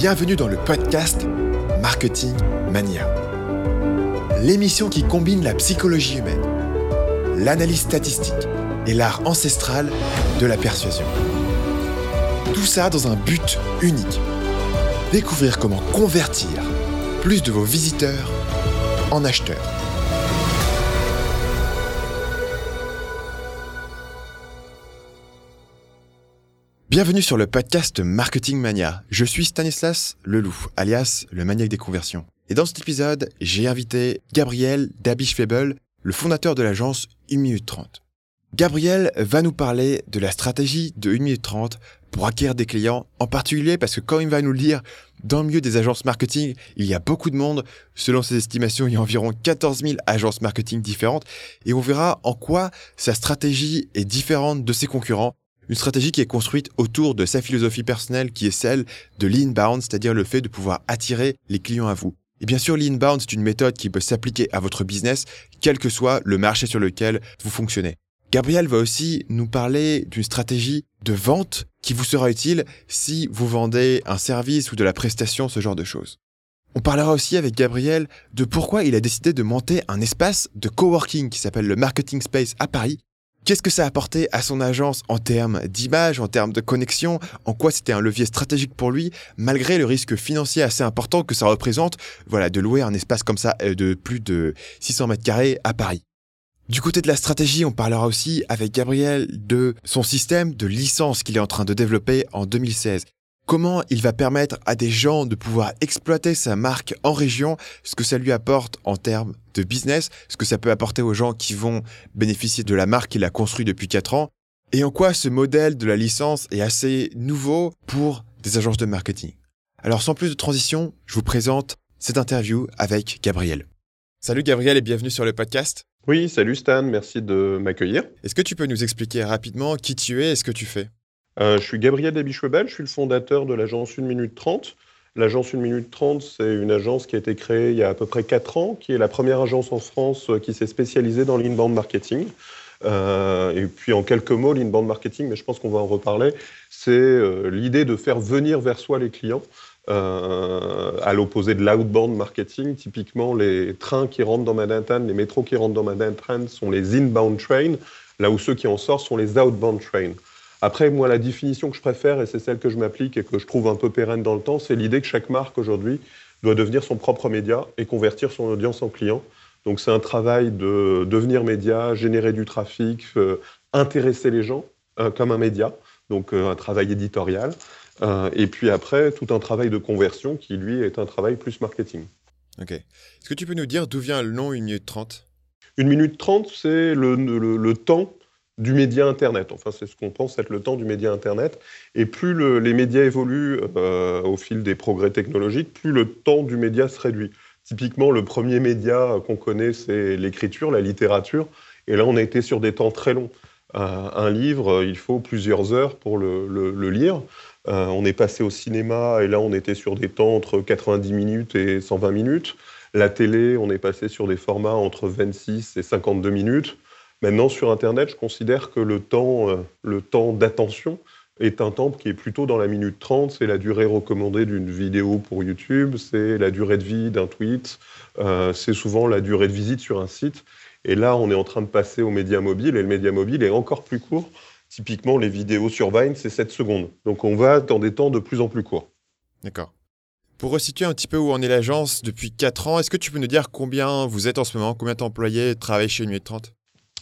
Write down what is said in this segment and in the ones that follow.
Bienvenue dans le podcast Marketing Mania. L'émission qui combine la psychologie humaine, l'analyse statistique et l'art ancestral de la persuasion. Tout ça dans un but unique. Découvrir comment convertir plus de vos visiteurs en acheteurs. Bienvenue sur le podcast Marketing Mania. Je suis Stanislas Leloup, alias le maniaque des conversions. Et dans cet épisode, j'ai invité Gabriel Dabisch-Febel, le fondateur de l'agence 1 minute 30. Gabriel va nous parler de la stratégie de 1 minute 30 pour acquérir des clients, en particulier parce que quand il va nous le dire, dans le milieu des agences marketing, il y a beaucoup de monde. Selon ses estimations, il y a environ 14 000 agences marketing différentes et on verra en quoi sa stratégie est différente de ses concurrents une stratégie qui est construite autour de sa philosophie personnelle qui est celle de l'inbound, c'est-à-dire le fait de pouvoir attirer les clients à vous. Et bien sûr, l'inbound, c'est une méthode qui peut s'appliquer à votre business, quel que soit le marché sur lequel vous fonctionnez. Gabriel va aussi nous parler d'une stratégie de vente qui vous sera utile si vous vendez un service ou de la prestation, ce genre de choses. On parlera aussi avec Gabriel de pourquoi il a décidé de monter un espace de coworking qui s'appelle le Marketing Space à Paris Qu'est-ce que ça a apporté à son agence en termes d'image, en termes de connexion? En quoi c'était un levier stratégique pour lui, malgré le risque financier assez important que ça représente, voilà, de louer un espace comme ça euh, de plus de 600 mètres carrés à Paris? Du côté de la stratégie, on parlera aussi avec Gabriel de son système de licence qu'il est en train de développer en 2016 comment il va permettre à des gens de pouvoir exploiter sa marque en région, ce que ça lui apporte en termes de business, ce que ça peut apporter aux gens qui vont bénéficier de la marque qu'il a construite depuis 4 ans, et en quoi ce modèle de la licence est assez nouveau pour des agences de marketing? Alors sans plus de transition, je vous présente cette interview avec Gabriel. Salut Gabriel et bienvenue sur le podcast. Oui, salut Stan, merci de m'accueillir. Est-ce que tu peux nous expliquer rapidement qui tu es et ce que tu fais? Euh, je suis Gabriel Dabichwebel, je suis le fondateur de l'agence 1 minute 30. L'agence 1 minute 30, c'est une agence qui a été créée il y a à peu près 4 ans, qui est la première agence en France euh, qui s'est spécialisée dans l'inbound marketing. Euh, et puis en quelques mots, l'inbound marketing, mais je pense qu'on va en reparler, c'est l'idée de faire venir vers soi les clients. à l'opposé de l'outbound marketing, typiquement les trains qui rentrent dans Manhattan, les métros qui rentrent dans Manhattan sont les inbound trains, là où ceux qui en sortent sont les outbound trains. Après, moi, la définition que je préfère, et c'est celle que je m'applique et que je trouve un peu pérenne dans le temps, c'est l'idée que chaque marque aujourd'hui doit devenir son propre média et convertir son audience en client. Donc c'est un travail de devenir média, générer du trafic, euh, intéresser les gens euh, comme un média, donc euh, un travail éditorial. et puis après, tout un travail de conversion qui, lui, est un travail plus marketing. Ok. Est-ce que tu peux nous dire d'où vient le nom 1 minute 30 1 minute 30, c'est le, le, le, temps du média Internet. Enfin, c'est ce qu'on pense être le temps du média Internet. Et plus les médias évoluent euh, au fil des progrès technologiques, plus le temps du média se réduit. Typiquement, le premier média qu'on connaît, c'est l'écriture, la littérature. Et là, on a été sur des temps très longs. un livre, il faut plusieurs heures pour le, lire. Euh, on est passé au cinéma, et là, on était sur des temps entre 90 minutes et 120 minutes. La télé, on est passé sur des formats entre 26 et 52 minutes. Maintenant, sur Internet, je considère que le temps, euh, le temps d'attention est un temps qui est plutôt dans la minute 30. C'est la durée recommandée d'une vidéo pour YouTube, c'est la durée de vie d'un tweet, euh, c'est souvent la durée de visite sur un site. Et là, on est en train de passer au média mobile, et le média mobile est encore plus court. Typiquement, les vidéos sur Vine, c'est 7 secondes. Donc on va dans des temps de plus en plus courts. D'accord. Pour resituer un petit peu où en est l'agence depuis 4 ans, est-ce que tu peux nous dire combien vous êtes en ce moment, combien d'employés travaillent chez Nuit 30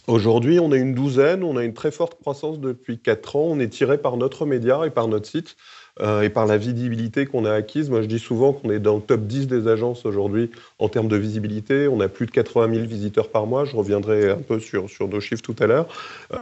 Aujourd'hui, on est une douzaine, on a une très forte croissance depuis 4 ans, on est tiré par notre média et par notre site euh, et par la visibilité qu'on a acquise. Moi, je dis souvent qu'on est dans le top 10 des agences aujourd'hui en termes de visibilité. On a plus de 80 000 visiteurs par mois. Je reviendrai un peu sur, sur nos chiffres tout à l'heure.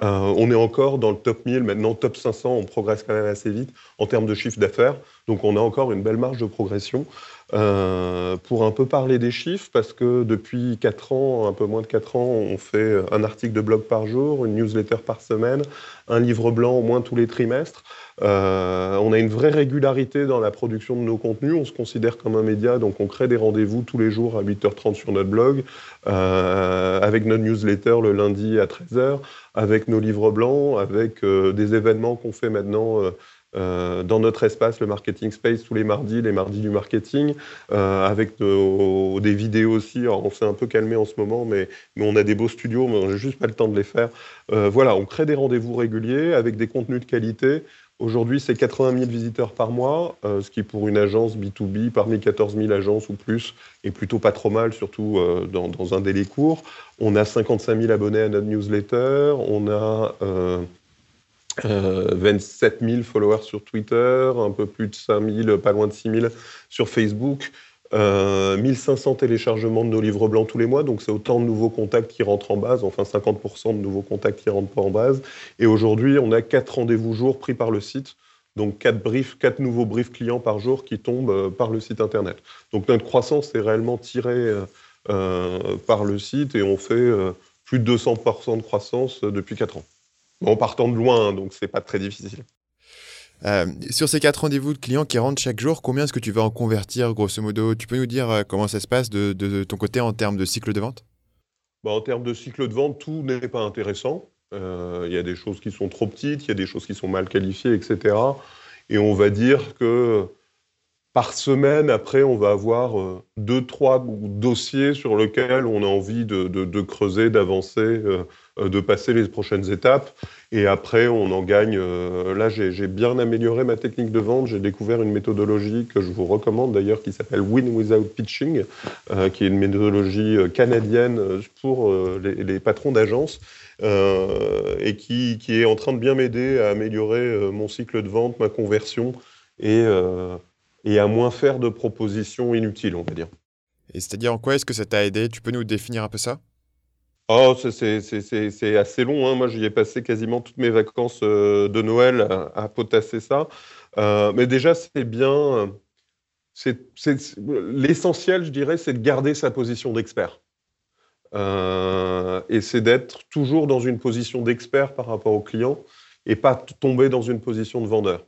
Euh, on est encore dans le top 1000, maintenant top 500. On progresse quand même assez vite en termes de chiffre d'affaires. Donc, on a encore une belle marge de progression. Euh, pour un peu parler des chiffres, parce que depuis 4 ans, un peu moins de 4 ans, on fait un article de blog par jour, une newsletter par semaine, un livre blanc au moins tous les trimestres. Euh, on a une vraie régularité dans la production de nos contenus. On se considère comme un média, donc on crée des rendez-vous tous les jours à 8h30 sur notre blog, euh, avec notre newsletter le lundi à 13h, avec nos livres blancs, avec des événements qu'on fait maintenant dans notre espace, le Marketing Space, tous les mardis, les mardis du marketing, avec des vidéos aussi. on s'est un peu calmé en ce moment, mais, on a des beaux studios, mais on n'a juste pas le temps de les faire. voilà, on crée des rendez-vous réguliers avec des contenus de qualité. Aujourd'hui, c'est 80 000 visiteurs par mois, euh, ce qui pour une agence B2B, parmi 14 000 agences ou plus, est plutôt pas trop mal, surtout euh, dans, un délai court. On a 55 000 abonnés à notre newsletter, on a 27 euh, 000 followers sur Twitter, un peu plus de 5 000, pas loin de 6 000 sur Facebook. 1500 euh, téléchargements de nos livres blancs tous les mois, donc c'est autant de nouveaux contacts qui rentrent en base, enfin 50% de nouveaux contacts qui rentrent pas en base. Et aujourd'hui, on a quatre rendez-vous jours pris par le site, donc quatre briefs, quatre nouveaux briefs clients par jour qui tombent euh, par le site internet. Donc notre croissance est réellement tirée euh, par le site et on fait plus de 200% de croissance depuis quatre ans. En partant de loin, hein, donc c'est pas très difficile. Euh, sur ces quatre rendez-vous de clients qui rentrent chaque jour, combien est-ce que tu vas en convertir, grosso modo? Tu peux nous dire euh, comment ça se passe de, ton côté en termes de cycle de vente? Bah, En termes de cycle de vente, tout n'est pas intéressant. Euh, il y a des choses qui sont trop petites, il y a des choses qui sont mal qualifiées, etc. Et on va dire que par semaine, après, on va avoir deux, trois dossiers sur lesquels on a envie de creuser, d'avancer euh, de passer les prochaines étapes. Et après, on en gagne. Euh, là, j'ai bien amélioré ma technique de vente. J'ai découvert une méthodologie que je vous recommande d'ailleurs, qui s'appelle Win Without Pitching, euh, qui est une méthodologie canadienne pour les, patrons d'agence. et qui, est en train de bien m'aider à améliorer mon cycle de vente, ma conversion et, et à moins faire de propositions inutiles, on va dire. Et c'est-à-dire en quoi est-ce que ça t'a aidé? Tu peux nous définir un peu ça? Oh, c'est assez long. Hein. Moi, j'y ai passé quasiment toutes mes vacances euh, de Noël à, potasser ça. Euh, mais déjà, c'est bien. L'essentiel, je dirais, c'est de garder sa position d'expert. Euh, et c'est d'être toujours dans une position d'expert par rapport au client et pas tomber dans une position de vendeur.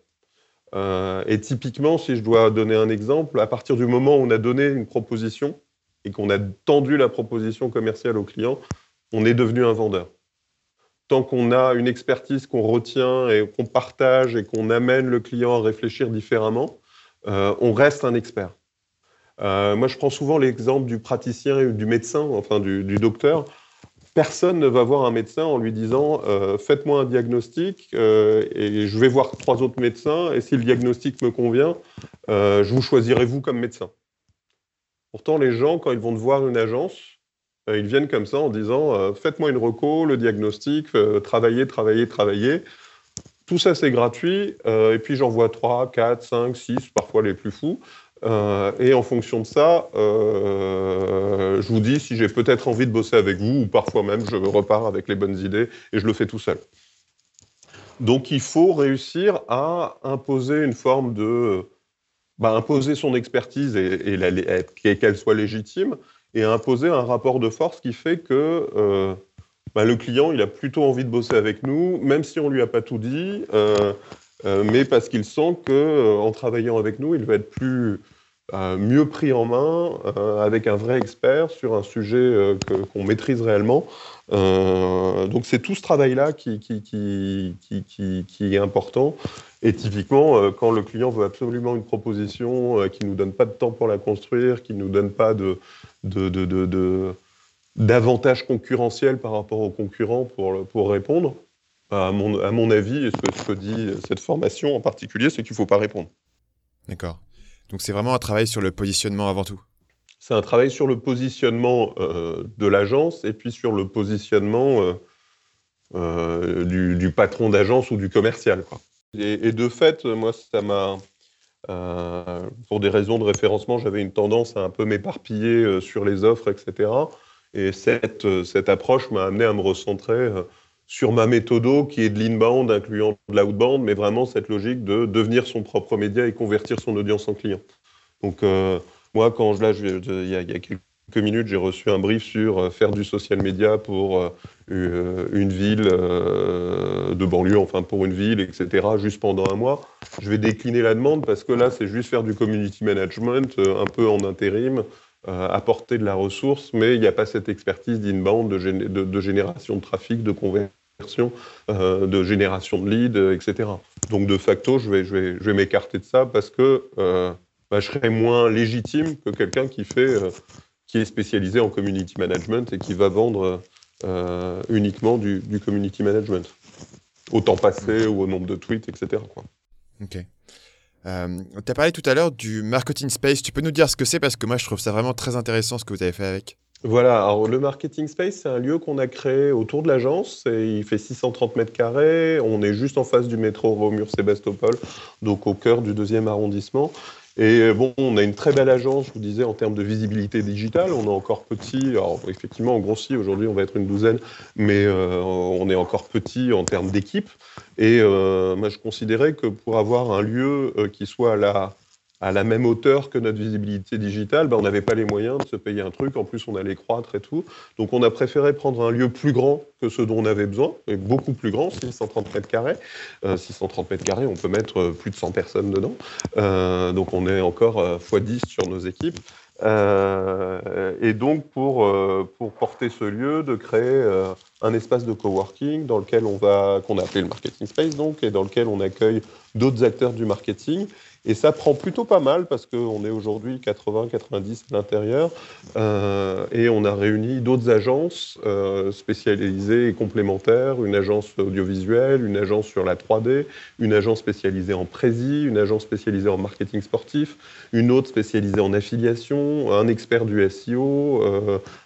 et typiquement, si je dois donner un exemple, à partir du moment où on a donné une proposition et qu'on a tendu la proposition commerciale au client, on est devenu un vendeur. Tant qu'on a une expertise qu'on retient et qu'on partage et qu'on amène le client à réfléchir différemment, euh, on reste un expert. Euh, moi, je prends souvent l'exemple du praticien et du médecin, enfin du, docteur. Personne ne va voir un médecin en lui disant euh, faites-moi un diagnostic et je vais voir trois autres médecins et si le diagnostic me convient, je vous choisirai vous comme médecin. Pourtant, les gens, quand ils vont voir une agence, ils viennent comme ça en disant euh, faites-moi une reco, le diagnostic, euh, travaillez, travaillez, travaillez. Tout ça, c'est gratuit. et puis, j'en vois 3, 4, 5, 6, parfois les plus fous. et en fonction de ça, je vous dis si j'ai peut-être envie de bosser avec vous, ou parfois même je repars avec les bonnes idées et je le fais tout seul. Donc il faut réussir à imposer une forme de... Bah, imposer son expertise et qu'elle soit légitime, et imposer un rapport de force qui fait que euh, bah, le client, il a plutôt envie de bosser avec nous, même si on lui a pas tout dit, euh, euh, mais parce qu'il sent que en travaillant avec nous, il va être plus mieux pris en main avec un vrai expert sur un sujet qu'on maîtrise réellement. donc c'est tout ce travail-là qui, est important. Et typiquement, quand le client veut absolument une proposition qui ne nous donne pas de temps pour la construire, qui ne nous donne pas de, de, d'avantages concurrentiels par rapport aux concurrents pour, pour répondre. À mon, à mon avis, ce que, ce que dit cette formation en particulier, c'est qu'il ne faut pas répondre. D'accord. Donc c'est vraiment un travail sur le positionnement avant tout. C'est un travail sur le positionnement euh, de l'agence et puis sur le positionnement euh, euh, du, du, patron d'agence ou du commercial. Quoi. Et, de fait, moi, ça m'a euh, pour des raisons de référencement, j'avais une tendance à un peu m'éparpiller euh, sur les offres, etc. Et cette, euh, cette approche m'a amené à me recentrer sur ma méthode qui est de l'inbound, incluant de l'outbound, mais vraiment cette logique de devenir son propre média et convertir son audience en client. Donc, moi, quand je, là, il y, a quelques minutes, j'ai reçu un brief sur faire du social media pour une ville de banlieue, enfin pour une ville, etc., juste pendant un mois je vais décliner la demande parce que là, c'est juste faire du community management, euh, un peu en intérim, euh, apporter de la ressource, mais il n'y a pas cette expertise d'inbound, de, génération de trafic, de conversion, euh, de génération de leads, etc. Donc de facto, je vais m'écarter de ça parce que bah, je serai moins légitime que quelqu'un qui fait, qui est spécialisé en community management et qui va vendre uniquement du, du, community management, au temps passé ou au nombre de tweets, etc. Quoi. Ok. Euh, tu as parlé tout à l'heure du marketing space. Tu peux nous dire ce que c'est parce que moi je trouve ça vraiment très intéressant ce que vous avez fait avec. Voilà, alors le Marketing Space, c'est un lieu qu'on a créé autour de l'agence. Il fait 630 mètres carrés. On est juste en face du métro Romur-Sébastopol, donc au cœur du deuxième arrondissement. Et euh, bon, on a une très belle agence, je vous disais, en termes de visibilité digitale. On est encore petit. Alors, effectivement, on grossit. Aujourd'hui, on va être une douzaine, mais euh, on est encore petit en termes d'équipe. Et euh, moi, je considérais que pour avoir un lieu qui soit là à la même hauteur que notre visibilité digitale, ben, on n'avait pas les moyens de se payer un truc. En plus, on allait croître et tout. Donc, on a préféré prendre un lieu plus grand que ce dont on avait besoin, et beaucoup plus grand, 630 mètres carrés. 630 euh, mètres carrés, on peut mettre euh, plus de 100 personnes dedans. Euh, donc, on est encore x10 sur nos équipes. et donc, pour, pour porter ce lieu, de créer un espace de coworking dans lequel on va, qu'on a appelé le marketing space, donc, et dans lequel on accueille d'autres acteurs du marketing et ça prend plutôt pas mal parce qu'on est aujourd'hui 80-90 à l'intérieur. Euh, et on a réuni d'autres agences euh, spécialisées et complémentaires, une agence audiovisuelle, une agence sur la 3D, une agence spécialisée en prési, une agence spécialisée en marketing sportif, une autre spécialisée en affiliation, un expert du SEO,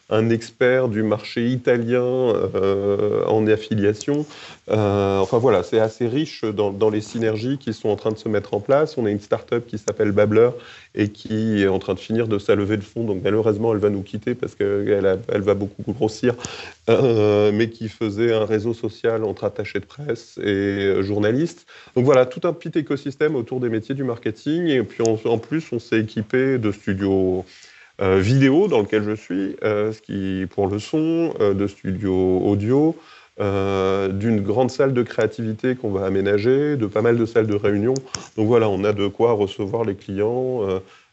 un expert du marché italien euh, en affiliation. Euh, enfin voilà, c'est assez riche dans, les synergies qui sont en train de se mettre en place. On a une start-up qui s'appelle Babbler et qui est en train de finir de sa levée de fonds. Donc malheureusement, elle va nous quitter parce qu'elle elle va beaucoup grossir, euh, mais qui faisait un réseau social entre attachés de presse et journalistes. Donc voilà, tout un petit écosystème autour des métiers du marketing. Et puis en plus, on s'est équipé de studios vidéo dans lequel je suis, euh, ce qui pour le son, euh, de studio audio, d'une grande salle de créativité qu'on va aménager, de pas mal de salles de réunion. Donc voilà, on a de quoi recevoir les clients,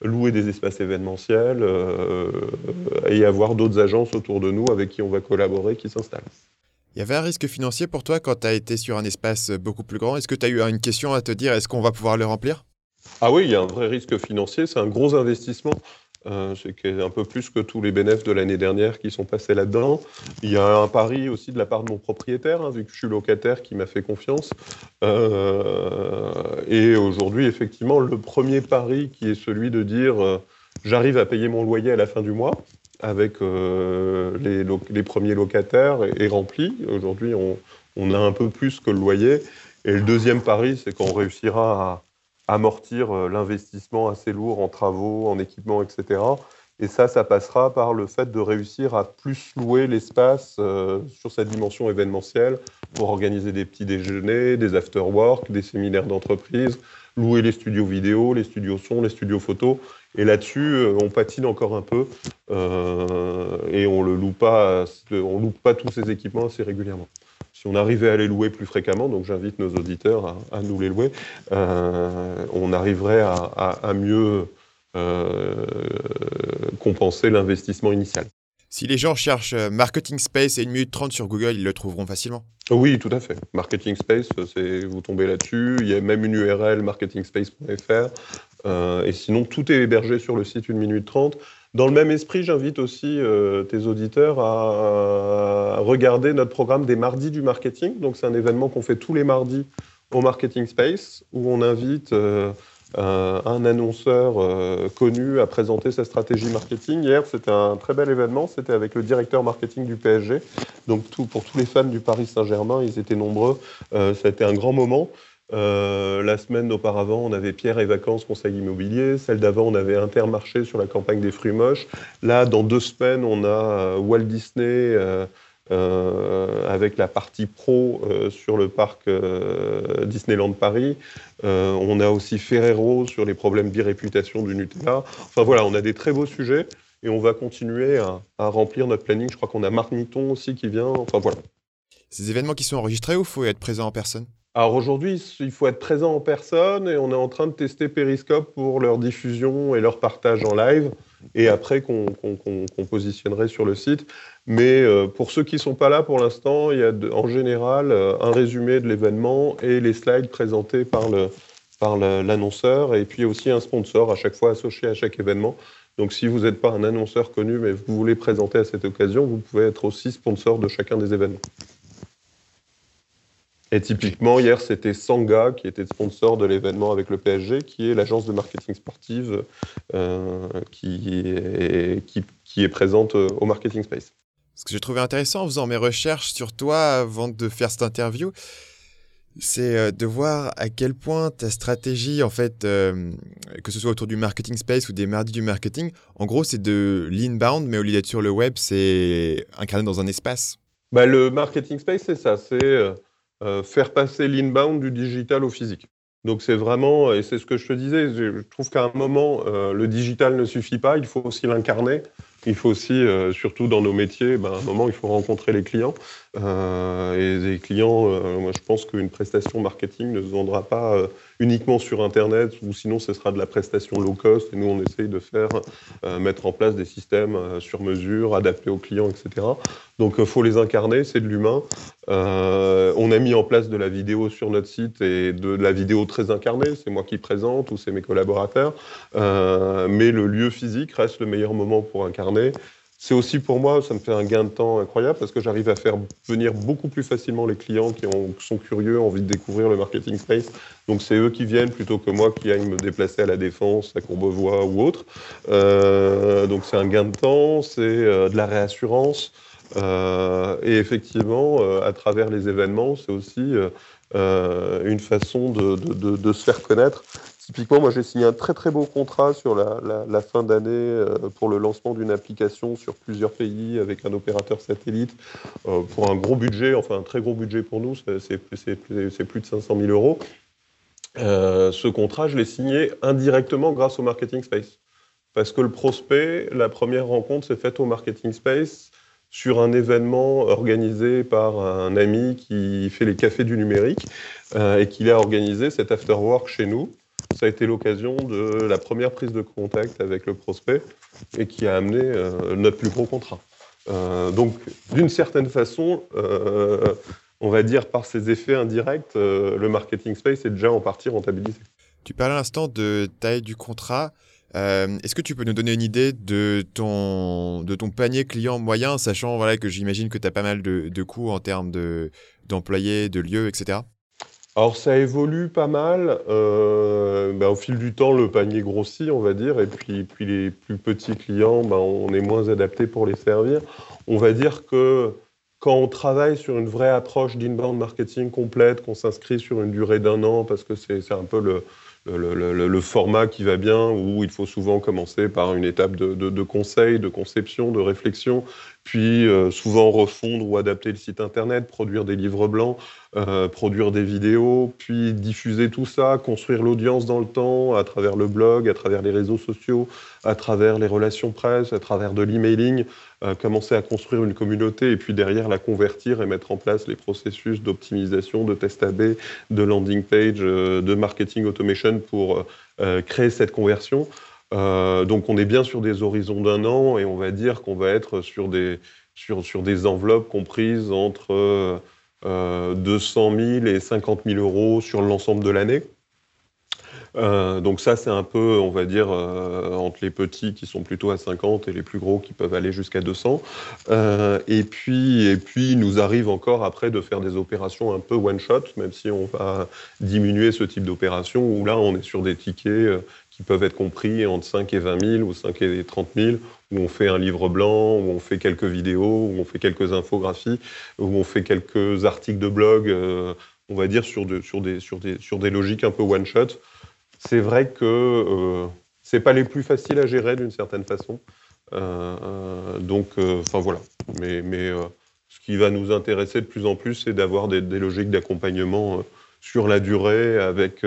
louer des espaces événementiels et avoir d'autres agences autour de nous avec qui on va collaborer qui s'installent. Il y avait un risque financier pour toi quand tu as été sur un espace beaucoup plus grand. Est-ce que tu as eu une question à te dire, est-ce qu'on va pouvoir le remplir? Ah oui, il y a un vrai risque financier, c'est un gros investissement. Euh, c'est un peu plus que tous les bénéfices de l'année dernière qui sont passés là-dedans. Il y a un pari aussi de la part de mon propriétaire, hein, vu que je suis locataire, qui m'a fait confiance. Euh, et aujourd'hui, effectivement, le premier pari qui est celui de dire euh, j'arrive à payer mon loyer à la fin du mois avec les, premiers locataires est, rempli. Aujourd'hui, on, a un peu plus que le loyer. Et le deuxième pari, c'est qu'on réussira à amortir euh, l'investissement assez lourd en travaux, en équipements, etc. Et ça, ça passera par le fait de réussir à plus louer l'espace euh, sur cette dimension événementielle pour organiser des petits déjeuners, des after-work, des séminaires d'entreprise, louer les studios vidéo, les studios son, les studios photo. Et là-dessus, euh, on patine encore un peu et on ne loue pas tous ces équipements assez régulièrement si on arrivait à les louer plus fréquemment, donc j'invite nos auditeurs à, nous les louer, euh, on arriverait à, mieux euh, compenser l'investissement initial. Si les gens cherchent euh, Marketing Space et 1 minute 30 sur Google, ils le trouveront facilement Oui, tout à fait. Marketing Space, vous tombez là-dessus. Il y a même une URL marketingspace.fr. et sinon, tout est hébergé sur le site 1 minute 30. Dans le même esprit, j'invite aussi euh, tes auditeurs à, regarder notre programme des mardis du marketing. Donc, c'est un événement qu'on fait tous les mardis au Marketing Space, où on invite euh, un, annonceur euh, connu à présenter sa stratégie marketing. Hier, c'était un très bel événement. C'était avec le directeur marketing du PSG. Donc, pour tous les fans du Paris Saint-Germain, ils étaient nombreux. ça a été un grand moment. Euh, la semaine auparavant, on avait Pierre et Vacances, Conseil Immobilier. Celle d'avant, on avait Intermarché sur la campagne des fruits moches. Là, dans deux semaines, on a euh, Walt Disney euh, avec la partie pro sur le parc Disneyland Paris. on a aussi Ferrero sur les problèmes d'irréputation du Nutella. Enfin voilà, on a des très beaux sujets et on va continuer à, remplir notre planning. Je crois qu'on a Marc Niton aussi qui vient. Enfin voilà. Ces événements qui sont enregistrés ou faut être présent en personne? Alors aujourd'hui, il faut être présent en personne et on est en train de tester Periscope pour leur diffusion et leur partage en live. et après qu'on positionnerait sur le site. Mais euh, pour ceux qui ne sont pas là pour l'instant, il y a en général euh, un résumé de l'événement et les slides présentés par l'annonceur, par et puis aussi un sponsor à chaque fois associé à chaque événement. Donc si vous n'êtes pas un annonceur connu, mais vous voulez présenter à cette occasion, vous pouvez être aussi sponsor de chacun des événements. Et typiquement, hier, c'était Sanga qui était sponsor de l'événement avec le PSG, qui est l'agence de marketing sportive euh, qui, est, qui, est présente au Marketing Space. Ce que j'ai trouvé intéressant en faisant mes recherches sur toi avant de faire cette interview, c'est euh, de voir à quel point ta stratégie, en fait, euh, que ce soit autour du marketing space ou des mardis du marketing, en gros, c'est de l'inbound, mais au lieu d'être sur le web, c'est incarné dans un espace. Bah, le marketing space, c'est ça. C'est euh, faire passer l'inbound du digital au physique. Donc c'est vraiment, et c'est ce que je te disais, je trouve qu'à un moment, euh, le digital ne suffit pas, il faut aussi l'incarner. Il faut aussi, euh, surtout dans nos métiers, ben, à un moment, il faut rencontrer les clients. Euh, et les clients, euh, moi, je pense qu'une prestation marketing ne se vendra pas euh, uniquement sur Internet, ou sinon, ce sera de la prestation low cost. Et nous, on essaye de faire, mettre en place des systèmes sur mesure, adaptés aux clients, etc. Donc, il faut les incarner, c'est de l'humain. on a mis en place de la vidéo sur notre site et de la vidéo très incarnée. C'est moi qui présente ou c'est mes collaborateurs. mais le lieu physique reste le meilleur moment pour incarner. C'est aussi pour moi, ça me fait un gain de temps incroyable parce que j'arrive à faire venir beaucoup plus facilement les clients qui sont curieux, envie de découvrir le marketing space. Donc c'est eux qui viennent plutôt que moi qui aille me déplacer à la Défense, à Courbevoie ou autre. Euh, donc c'est un gain de temps, c'est euh, de la réassurance. Euh, et effectivement, à travers les événements, c'est aussi une façon de, se faire connaître. Typiquement, moi j'ai signé un très très beau contrat sur la, fin d'année euh, pour le lancement d'une application sur plusieurs pays avec un opérateur satellite euh, pour un gros budget, enfin un très gros budget pour nous, c'est plus de 500 000 euros. Euh, ce contrat, je l'ai signé indirectement grâce au Marketing Space. Parce que le prospect, la première rencontre s'est faite au Marketing Space sur un événement organisé par un ami qui fait les cafés du numérique et qui a organisé cet after-work chez nous ça a été l'occasion de la première prise de contact avec le prospect et qui a amené euh, notre plus gros contrat. Euh, donc, d'une certaine façon, euh, on va dire par ses effets indirects, le marketing space est déjà en partie rentabilisé. Tu parles à l'instant de taille du contrat. Est-ce que tu peux nous donner une idée de ton, de ton panier client moyen, sachant voilà, que j'imagine que tu as pas mal de coûts en termes d'employés, de lieux, etc. Alors ça évolue pas mal. Euh, ben, au fil du temps, le panier grossit, on va dire, et puis, puis les plus petits clients, ben, on est moins adapté pour les servir. On va dire que quand on travaille sur une vraie approche d'inbound marketing complète, qu'on s'inscrit sur une durée d'un an, parce que c'est un peu le, le, format qui va bien, où il faut souvent commencer par une étape de, de conseil, de conception, de réflexion, puis euh, souvent refondre ou adapter le site internet, produire des livres blancs, euh, produire des vidéos, puis diffuser tout ça, construire l'audience dans le temps à travers le blog, à travers les réseaux sociaux, à travers les relations presse, à travers de l'emailing, euh, commencer à construire une communauté et puis derrière la convertir et mettre en place les processus d'optimisation, de test AB, de landing page, de marketing automation pour créer cette conversion. Donc on est bien sur des horizons d'un an et on va dire qu'on va être sur des, sur, sur des enveloppes comprises entre 200 000 et 50 000 euros sur l'ensemble de l'année. Euh, donc ça, c'est un peu, on va dire, euh, entre les petits qui sont plutôt à 50 et les plus gros qui peuvent aller jusqu'à 200. Euh, et puis, et puis, il nous arrive encore après de faire des opérations un peu one shot, même si on va diminuer ce type d'opération où là, on est sur des tickets qui peuvent être compris entre 5 et 20 000 ou 5 et 30 000 où on fait un livre blanc, où on fait quelques vidéos, où on fait quelques infographies, où on fait quelques articles de blog, euh, on va dire sur, sur, des, sur, des, sur des logiques un peu one-shot. C'est vrai que euh, ce n'est pas les plus faciles à gérer d'une certaine façon. Euh, donc, enfin voilà. Mais, mais ce qui va nous intéresser de plus en plus, c'est d'avoir des, des, logiques d'accompagnement sur la durée avec,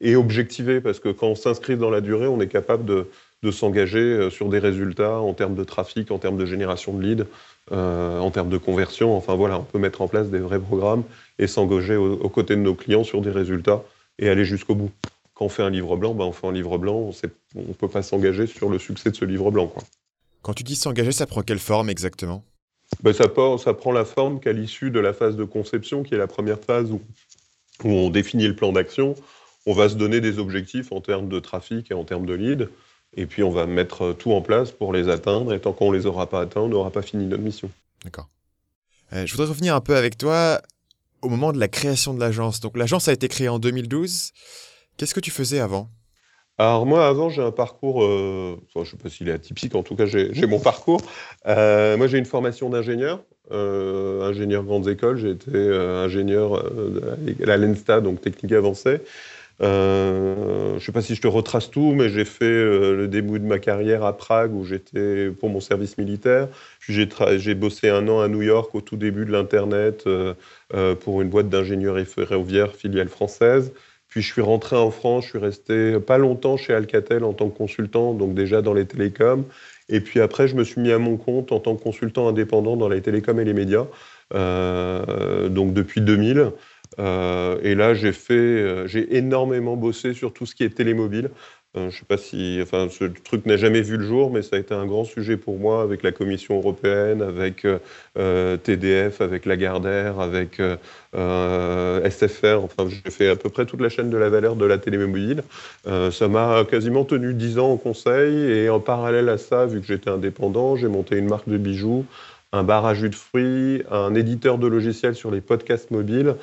et objectiver, parce que quand on s'inscrit dans la durée, on est capable de, de s'engager euh, sur des résultats en termes de trafic, en termes de génération de leads, euh, en termes de conversion. Enfin voilà, on peut mettre en place des vrais programmes et s'engager aux, côtés de nos clients sur des résultats et aller jusqu'au bout. quand on fait un livre blanc, ben, on fait un livre blanc, on ne peut pas s'engager sur le succès de ce livre blanc. Quoi. Quand tu dis s'engager, ça prend quelle forme exactement? Ben, ça, ça, prend la forme qu'à l'issue de la phase de conception, qui est la première phase où, où on définit le plan d'action, on va se donner des objectifs en termes de trafic et en termes de lead, et puis on va mettre tout en place pour les atteindre, et tant qu'on ne les aura pas atteints, on n'aura pas fini notre mission. D'accord. Euh, je voudrais revenir un peu avec toi au moment de la création de l'agence. Donc l'agence a été créée en 2012. Qu'est-ce que tu faisais avant? Alors moi, avant, j'ai un parcours, euh, je ne sais pas s'il est atypique, en tout cas, j'ai mon parcours. Euh, moi, j'ai une formation d'ingénieur, ingénieur grandes écoles. J'ai été ingénieur à l'ENSTA, donc technique avancée. Je ne sais pas si je te retrace tout, mais j'ai fait le début de ma carrière à Prague, où j'étais pour mon service militaire. J'ai bossé un an à New York au tout début de l'Internet pour une boîte d'ingénierie ferroviaire filiale française. Puis je suis rentré en France, je suis resté pas longtemps chez Alcatel en tant que consultant, donc déjà dans les télécoms. Et puis après, je me suis mis à mon compte en tant que consultant indépendant dans les télécoms et les médias, euh, donc depuis 2000. Euh, et là, j'ai fait, euh, j'ai énormément bossé sur tout ce qui est télémobile. Euh, je ne sais pas si, enfin, ce truc n'a jamais vu le jour, mais ça a été un grand sujet pour moi avec la Commission européenne, avec euh, TDF, avec Lagardère, avec SFR. Enfin, j'ai fait à peu près toute la chaîne de la valeur de la télémobile. ça m'a quasiment tenu dix ans au conseil, et en parallèle à ça, vu que j'étais indépendant, j'ai monté une marque de bijoux un bar à jus de fruits, un éditeur de logiciels sur les podcasts mobiles,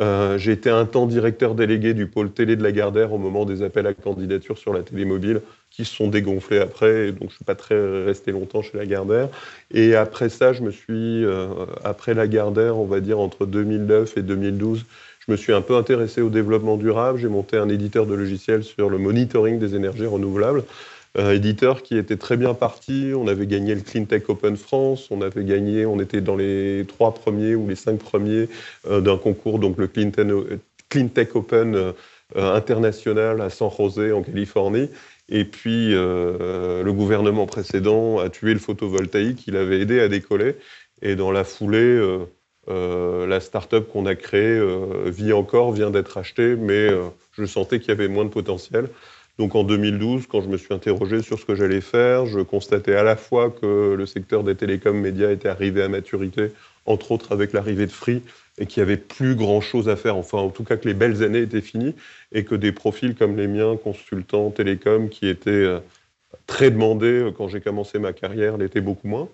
euh, j'ai été un temps directeur délégué du pôle télé de la Gardère au moment des appels à candidature sur la télé mobile, qui se sont dégonflés après, donc je ne suis pas très resté longtemps chez la Gardère. Et après ça, je me suis, euh, après la Gardère, on va dire entre 2009 et 2012, je me suis un peu intéressé au développement durable. J'ai monté un éditeur de logiciels sur le monitoring des énergies renouvelables éditeur qui était très bien parti. On avait gagné le Clean Tech Open France, on avait gagné, on était dans les trois premiers ou les cinq premiers euh, d'un concours, donc le Clean, Tech Open euh, international à San José en Californie. Et puis euh, le gouvernement précédent a tué le photovoltaïque, il avait aidé à décoller. Et dans la foulée, la start-up qu'on a créée vit encore, vient d'être achetée, mais je sentais qu'il y avait moins de potentiel. Donc en 2012, quand je me suis interrogé sur ce que j'allais faire, je constatais à la fois que le secteur des télécoms médias était arrivé à maturité, entre autres avec l'arrivée de Free, et qu'il n'y avait plus grand-chose à faire, enfin en tout cas que les belles années étaient finies, et que des profils comme les miens, consultants télécoms, qui étaient euh, très demandés euh, quand j'ai commencé ma carrière, l'étaient beaucoup moins.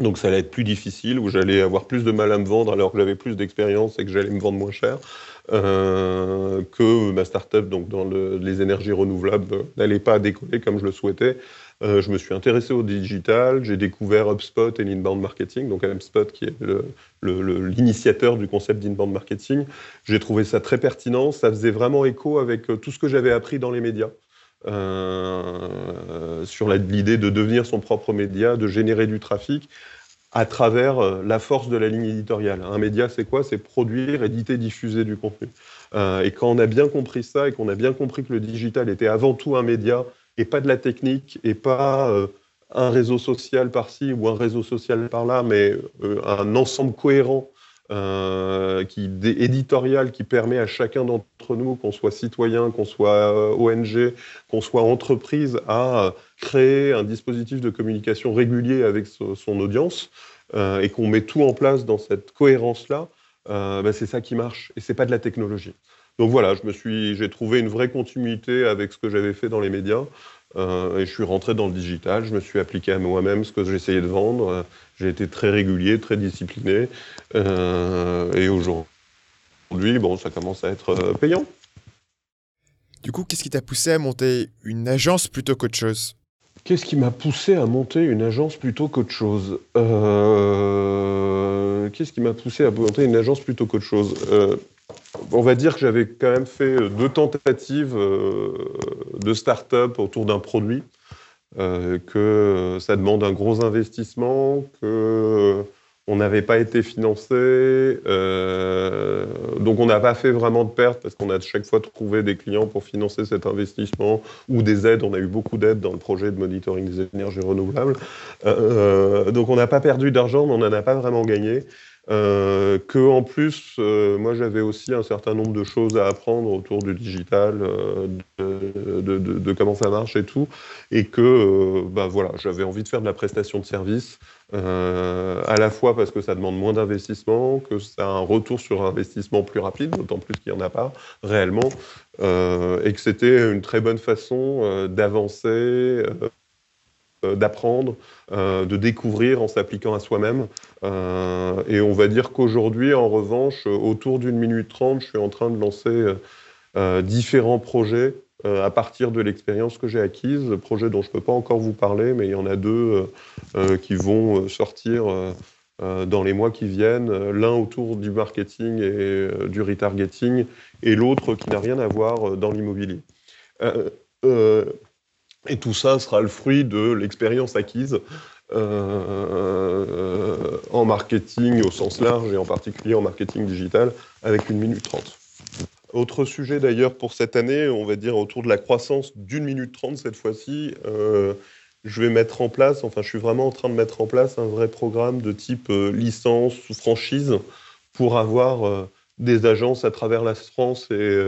Donc ça allait être plus difficile, où j'allais avoir plus de mal à me vendre alors que j'avais plus d'expérience et que j'allais me vendre moins cher, euh, que ma startup donc dans les énergies renouvelables n'allait pas décoller comme je le souhaitais. Euh, je me suis intéressé au digital, j'ai découvert HubSpot et l'inbound marketing, donc HubSpot qui est l'initiateur du concept d'inbound marketing. J'ai trouvé ça très pertinent, ça faisait vraiment écho avec tout ce que j'avais appris dans les médias. Euh, sur l'idée de devenir son propre média, de générer du trafic à travers euh, la force de la ligne éditoriale. Un média, c'est quoi? C'est produire, éditer, diffuser du contenu. Euh, et quand on a bien compris ça et qu'on a bien compris que le digital était avant tout un média et pas de la technique et pas un réseau social par-ci ou un réseau social par-là, mais un ensemble cohérent euh, qui, éditorial qui permet à chacun d'entre nous, qu'on soit citoyen, qu'on soit euh, ONG, qu'on soit entreprise, à créer un dispositif de communication régulier avec son audience euh, et qu'on met tout en place dans cette cohérence-là, bah, c'est ça qui marche et c'est pas de la technologie. Donc voilà, je me suis, j'ai trouvé une vraie continuité avec ce que j'avais fait dans les médias. Et je suis rentré dans le digital, je me suis appliqué à moi-même ce que j'essayais de vendre. J'ai été très régulier, très discipliné. Euh, et aujourd'hui, bon, ça commence à être euh, payant. Du coup, qu'est-ce qui t'a poussé à monter une agence plutôt qu'autre chose? Qu'est-ce qui m'a poussé à monter une agence plutôt qu'autre chose? Euh, Qu'est-ce qui m'a poussé à monter une agence plutôt qu'autre chose? On va dire que j'avais quand même fait deux tentatives de start-up autour d'un produit. Euh, que ça demande un gros investissement, que on n'avait pas été financé, euh, donc on n'a pas fait vraiment de pertes parce qu'on a chaque fois trouvé des clients pour financer cet investissement ou des aides. On a eu beaucoup d'aides dans le projet de monitoring des énergies renouvelables. Euh, donc on n'a pas perdu d'argent, mais on n'en a pas vraiment gagné. Euh, que en plus, euh, moi j'avais aussi un certain nombre de choses à apprendre autour du digital, euh, de, comment ça marche et tout, et que bah, voilà, j'avais envie de faire de la prestation de service, à la fois parce que ça demande moins d'investissement, que ça a un retour sur investissement plus rapide, d'autant plus qu'il n'y en a pas réellement, et que c'était une très bonne façon d'avancer euh, d'apprendre, euh, de découvrir en s'appliquant à soi-même. Euh, et on va dire qu'aujourd'hui, en revanche, autour d'une minute trente, je suis en train de lancer différents projets à partir de l'expérience que j'ai acquise, projets dont je ne peux pas encore vous parler, mais il y en a deux qui vont sortir dans les mois qui viennent, l'un autour du marketing et du retargeting, et l'autre qui n'a rien à voir dans l'immobilier. Et tout ça sera le fruit de l'expérience acquise euh, en marketing au sens large et en particulier en marketing digital avec une minute trente. Autre sujet d'ailleurs pour cette année, on va dire autour de la croissance d'une minute trente cette fois-ci. Euh, je vais mettre en place, enfin je suis vraiment en train de mettre en place un vrai programme de type euh, licence ou franchise pour avoir des agences à travers la France et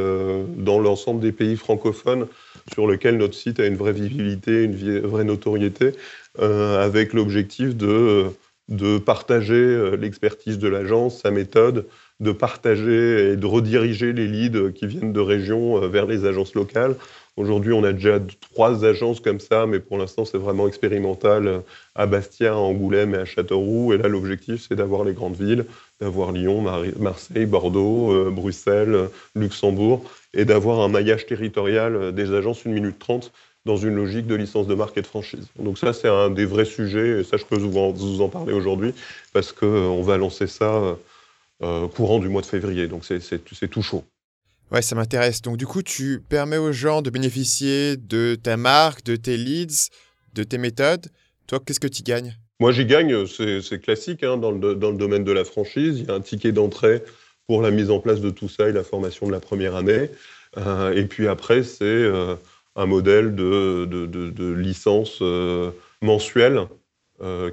dans l'ensemble des pays francophones sur lequel notre site a une vraie visibilité, une vraie notoriété, euh, avec l'objectif de, de partager euh, l'expertise de l'agence, sa méthode, de partager et de rediriger les leads qui viennent de régions euh, vers les agences locales. Aujourd'hui, on a déjà trois agences comme ça, mais pour l'instant, c'est vraiment expérimental à Bastia, à Angoulême et à Châteauroux. Et là, l'objectif, c'est d'avoir les grandes villes, d'avoir Lyon, Marseille, Bordeaux, Bruxelles, Luxembourg, et d'avoir un maillage territorial euh, des agences 1 minute 30 dans une logique de licence de marque et de franchise. Donc ça, c'est un des vrais sujets, et ça, je peux vous en, parler aujourd'hui, parce qu'on euh, va lancer ça euh, courant du mois de février, donc c'est tout chaud. Ouais, ça m'intéresse. Donc du coup, tu permets aux gens de bénéficier de ta marque, de tes leads, de tes méthodes. Toi, qu'est-ce que tu gagnes? Moi, j'y gagne, c'est classique hein, dans, le, dans, le, domaine de la franchise. Il y a un ticket d'entrée pour la mise en place de tout ça et la formation de la première année. Euh, et puis après, c'est euh, un modèle de, de, licence euh, mensuelle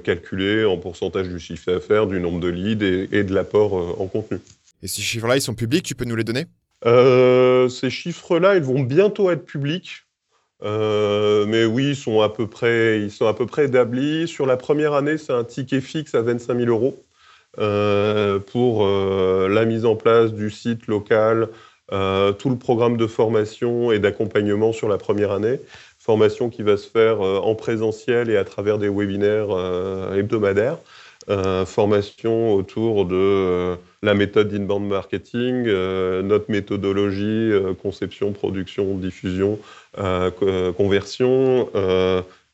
calculé en pourcentage du chiffre d'affaires, du nombre de leads et, de l'apport en contenu. Et ces chiffres-là, ils sont publics, tu peux nous les donner? Ces chiffres-là, ils vont bientôt être publics. mais oui, ils sont à peu près, ils sont à peu près établis. Sur la première année, c'est un ticket fixe à 25 000 euros. Euh, pour euh, la mise en place du site local, euh, tout le programme de formation et d'accompagnement sur la première année. Formation qui va se faire en présentiel et à travers des webinaires hebdomadaires. formation autour de la méthode d'inbound marketing, notre méthodologie, conception, production, diffusion, conversion,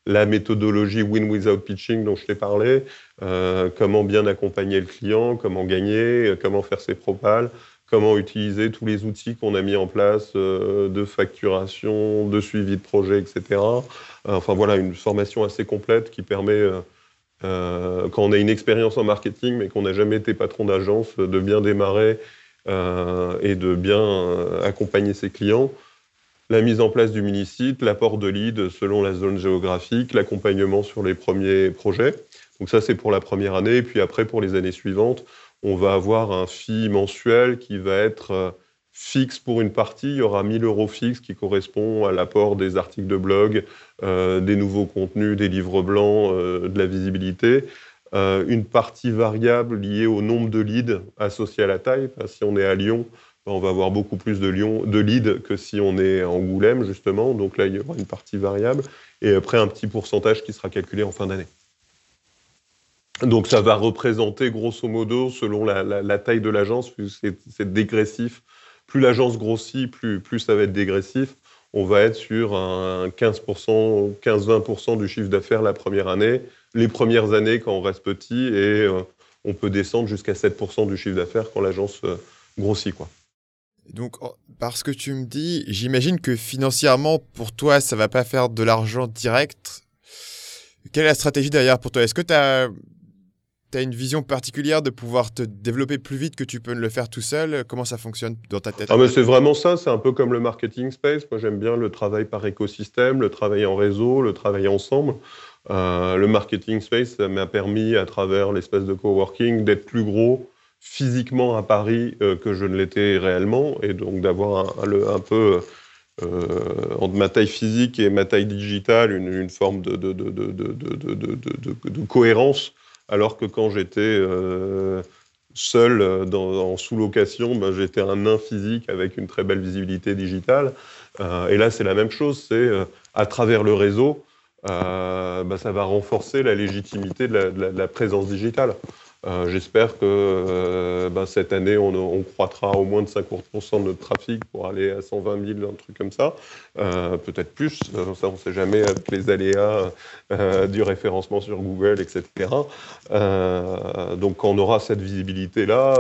la méthodologie Win Without Pitching dont je t'ai parlé, euh, comment bien accompagner le client, comment gagner, euh, comment faire ses propales, comment utiliser tous les outils qu'on a mis en place euh, de facturation, de suivi de projet, etc. Enfin voilà, une formation assez complète qui permet, quand on a une expérience en marketing mais qu'on n'a jamais été patron d'agence, de bien démarrer et de bien accompagner ses clients la mise en place du mini-site, l'apport de leads selon la zone géographique, l'accompagnement sur les premiers projets. Donc ça, c'est pour la première année. Et puis après, pour les années suivantes, on va avoir un fee mensuel qui va être euh, fixe pour une partie. Il y aura 1000 euros fixes qui correspond à l'apport des articles de blog, euh, des nouveaux contenus, des livres blancs, euh, de la visibilité. une partie variable liée au nombre de leads associés à la taille. Si on est à Lyon, on va avoir beaucoup plus de, Lyon, de leads que si on est à Angoulême, justement. Donc là, il y aura une partie variable. Et après, un petit pourcentage qui sera calculé en fin d'année. Donc ça va représenter, grosso modo, selon la, taille de l'agence, c'est dégressif. Plus l'agence grossit, plus, ça va être dégressif. On va être sur un 15%, 15-20% du chiffre d'affaires la première année. Les premières années, quand on reste petit, et euh, on peut descendre jusqu'à 7% du chiffre d'affaires quand l'agence euh, grossit. Quoi. Donc, parce que tu me dis, j'imagine que financièrement, pour toi, ça va pas faire de l'argent direct. Quelle est la stratégie derrière pour toi? Est-ce que tu as, une vision particulière de pouvoir te développer plus vite que tu peux le faire tout seul Comment ça fonctionne dans ta tête? Ah mais C'est vraiment ça, c'est un peu comme le marketing space. Moi, j'aime bien le travail par écosystème, le travail en réseau, le travail ensemble. Euh, le marketing space, m'a permis, à travers l'espace de coworking, d'être plus gros physiquement à Paris que je ne l'étais réellement, et donc d'avoir un, peu entre ma taille physique et ma taille digitale une, forme de, cohérence, alors que quand j'étais seul en sous-location, ben, j'étais un nain physique avec une très belle visibilité digitale. et là, c'est la même chose, c'est à travers le réseau, euh, bah, ça va renforcer la légitimité de la, présence digitale. Euh, j'espère que euh, bah, cette année, on, croîtra au moins de 50% de notre trafic pour aller à 120 000, un truc comme ça. Peut-être plus, ça on ne sait jamais avec les aléas du référencement sur Google, etc. donc quand on aura cette visibilité-là,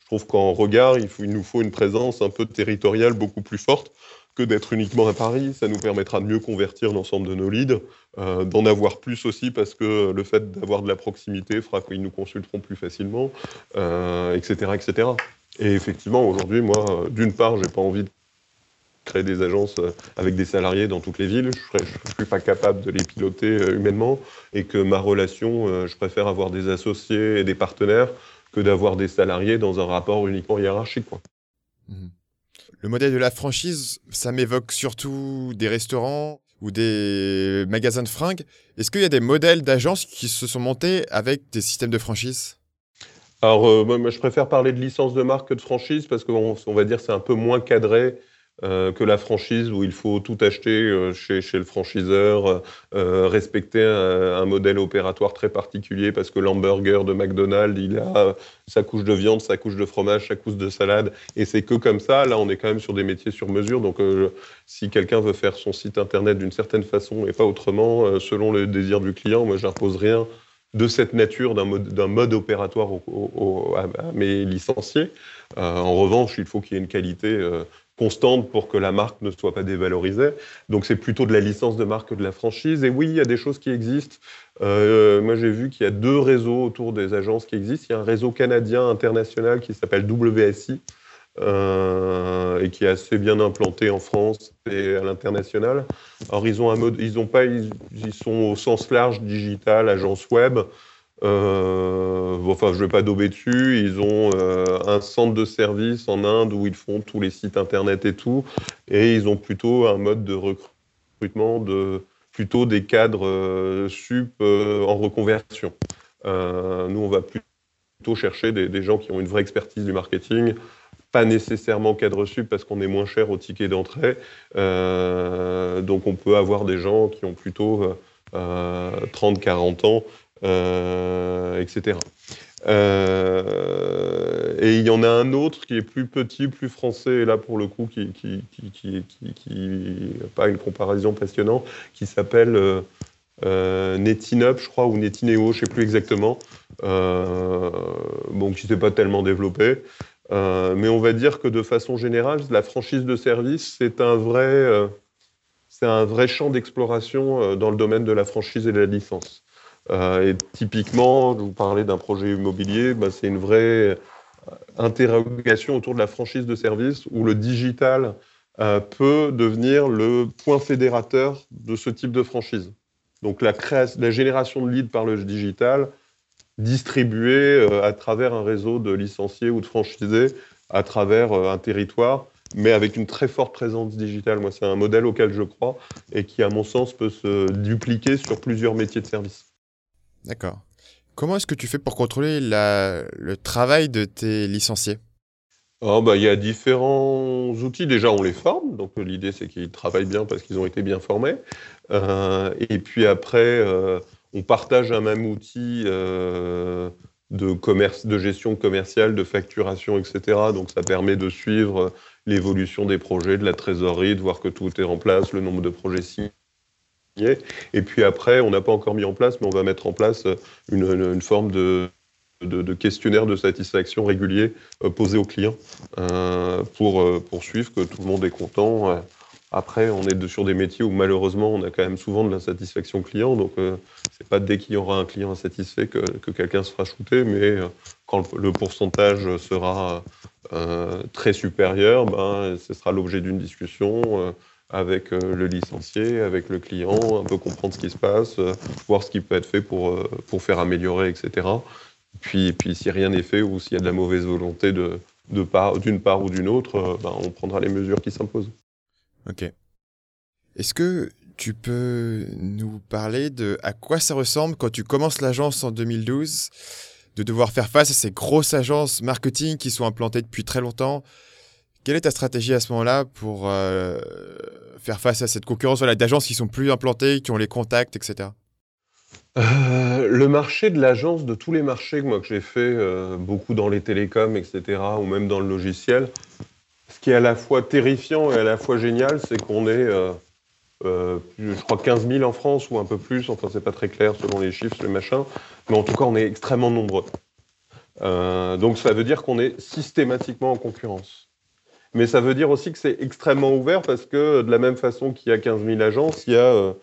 je trouve qu'en regard, il nous faut une présence un peu territoriale beaucoup plus forte que d'être uniquement à Paris. Ça nous permettra de mieux convertir l'ensemble de nos leads, euh, d'en avoir plus aussi parce que le fait d'avoir de la proximité fera qu'ils nous consulteront plus facilement, etc., euh, etc. Et effectivement, aujourd'hui, moi, d'une part, j'ai pas envie de créer des agences euh, avec des salariés dans toutes les villes. Je ne suis pas capable de les piloter humainement et que ma relation, je préfère avoir des associés et des partenaires que d'avoir des salariés dans un rapport uniquement hiérarchique. Mmh. Le modèle de la franchise, ça m'évoque surtout des restaurants ou des magasins de fringues. Est-ce qu'il y a des modèles d'agences qui se sont montés avec des systèmes de franchise? Alors, euh, moi, je préfère parler de licence de marque que de franchise parce qu'on on va dire c'est un peu moins cadré euh, que la franchise où il faut tout acheter euh, chez, le franchiseur, euh, respecter un, modèle opératoire très particulier parce que l'hamburger de McDonald's, il a sa couche de viande, sa couche de fromage, sa couche de salade, et c'est que comme ça. Là, on est quand même sur des métiers sur mesure. Donc, si quelqu'un veut faire son site internet d'une certaine façon et pas autrement, selon le désir du client, moi, j'impose rien de cette nature d'un mode, opératoire à, mes licenciés. en revanche, il faut qu'il y ait une qualité constante pour que la marque ne soit pas dévalorisée. Donc c'est plutôt de la licence de marque que de la franchise. Et oui, il y a des choses qui existent. Euh, moi, j'ai vu qu'il y a deux réseaux autour des agences qui existent. Il y a un réseau canadien international qui s'appelle WSI. Euh, et qui est assez bien implanté en France et à l'international. Alors ils ont un mode, ils ont pas, ils, sont au sens large digital, agence web. Euh, enfin, je ne vais pas dauber dessus. Ils ont euh, un centre de service en Inde où ils font tous les sites internet et tout. Et ils ont plutôt un mode de recrutement de plutôt des cadres euh, sup en reconversion. nous, on va plutôt chercher des, gens qui ont une vraie expertise du marketing, pas nécessairement cadre sup parce qu'on est moins cher au ticket d'entrée. donc, on peut avoir des gens qui ont plutôt 30-40 ans euh, etc. Euh, et il y en a un autre qui est plus petit, plus français, et là pour le coup qui qui, qui, qui, pas une comparaison passionnante, qui s'appelle euh, Netinup, je crois, ou Netineo, je sais plus exactement, euh, bon, qui s'est pas tellement développé. mais on va dire que de façon générale, la franchise de service, c'est un vrai, c'est un vrai champ d'exploration dans le domaine de la franchise et de la licence. Euh, et typiquement, vous parlez d'un projet immobilier, bah, c'est une vraie euh, interrogation autour de la franchise de service où le digital euh, peut devenir le point fédérateur de ce type de franchise. Donc la, la génération de leads par le digital distribuée à travers un réseau de licenciés ou de franchisés, à travers un territoire, mais avec une très forte présence digitale. Moi, c'est un modèle auquel je crois et qui, à mon sens, peut se dupliquer sur plusieurs métiers de service. D'accord. Comment est-ce que tu fais pour contrôler le travail de tes licenciés? Oh, bah, Il y a différents outils. Déjà, on les forme. Donc, l'idée, c'est qu'ils travaillent bien parce qu'ils ont été bien formés. Euh, et puis après, euh, on partage un même outil euh, de, commerce, de gestion commerciale, de facturation, etc. Donc, ça permet de suivre l'évolution des projets, de la trésorerie, de voir que tout est en place, le nombre de projets signés et puis après, on n'a pas encore mis en place, mais on va mettre en place une, forme de, questionnaire de satisfaction régulier euh, posé aux clients euh, pour euh, poursuivre que tout le monde est content. Après, on est sur des métiers où malheureusement, on a quand même souvent de l'insatisfaction client. Donc, c'est pas dès qu'il y aura un client insatisfait que, que quelqu'un sera shooté, mais quand le, pourcentage sera très supérieur, ben, ce sera l'objet d'une discussion avec euh, le licencié, avec le client, un peu comprendre ce qui se passe, euh, voir ce qui peut être fait pour, euh, pour faire améliorer, etc. Puis, puis si rien n'est fait ou s'il y a de la mauvaise volonté de, d'une part, part ou d'une autre, ben, on prendra les mesures qui s'imposent. Ok. Est-ce que tu peux nous parler de à quoi ça ressemble quand tu commences l'agence en 2012, de devoir faire face à ces grosses agences marketing qui sont implantées depuis très longtemps Quelle est ta stratégie à ce moment-là pour euh, faire face à cette concurrence voilà, d'agences qui sont plus implantées, qui ont les contacts, etc. Euh, le marché de l'agence, de tous les marchés moi, que j'ai fait, euh, beaucoup dans les télécoms, etc., ou même dans le logiciel, ce qui est à la fois terrifiant et à la fois génial, c'est qu'on est, je crois, 15 000 en France ou un peu plus, enfin, c'est pas très clair selon les chiffres, les machins, mais en tout cas, on est extrêmement nombreux. donc, ça veut dire qu'on est systématiquement en concurrence. Mais ça veut dire aussi que c'est extrêmement ouvert parce que de la même façon qu'il y a 15 000 agences, il y a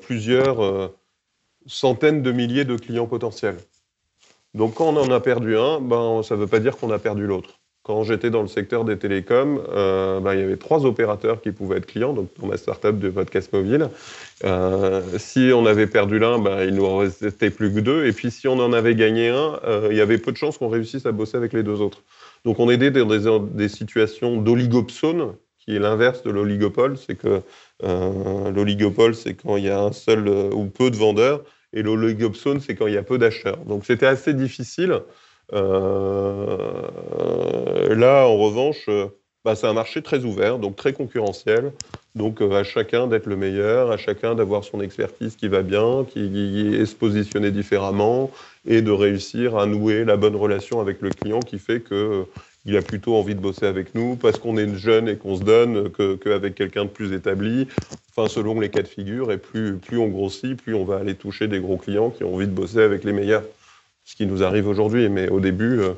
plusieurs centaines de milliers de clients potentiels. Donc quand on en a perdu un, ben, ça ne veut pas dire qu'on a perdu l'autre. Quand j'étais dans le secteur des télécoms, euh, ben, il y avait trois opérateurs qui pouvaient être clients, donc pour ma startup de podcast mobile. Euh, si on avait perdu l'un, ben, il nous restait plus que deux. Et puis si on en avait gagné un, euh, il y avait peu de chances qu'on réussisse à bosser avec les deux autres. Donc on est dans des, situations d'oligopsone, qui est l'inverse de l'oligopole. C'est que euh, l'oligopole, c'est quand il y a un seul euh, ou peu de vendeurs, et l'oligopsone, c'est quand il y a peu d'acheteurs. Donc c'était assez difficile. Euh, là, en revanche, bah, c'est un marché très ouvert, donc très concurrentiel. Donc à chacun d'être le meilleur, à chacun d'avoir son expertise qui va bien, qui est se positionner différemment et de réussir à nouer la bonne relation avec le client qui fait que il a plutôt envie de bosser avec nous parce qu'on est jeune et qu'on se donne qu'avec quelqu'un de plus établi. Enfin, selon les cas de figure, et plus, plus on grossit, plus on va aller toucher des gros clients qui ont envie de bosser avec les meilleurs. Ce qui nous arrive aujourd'hui. Mais au début, euh,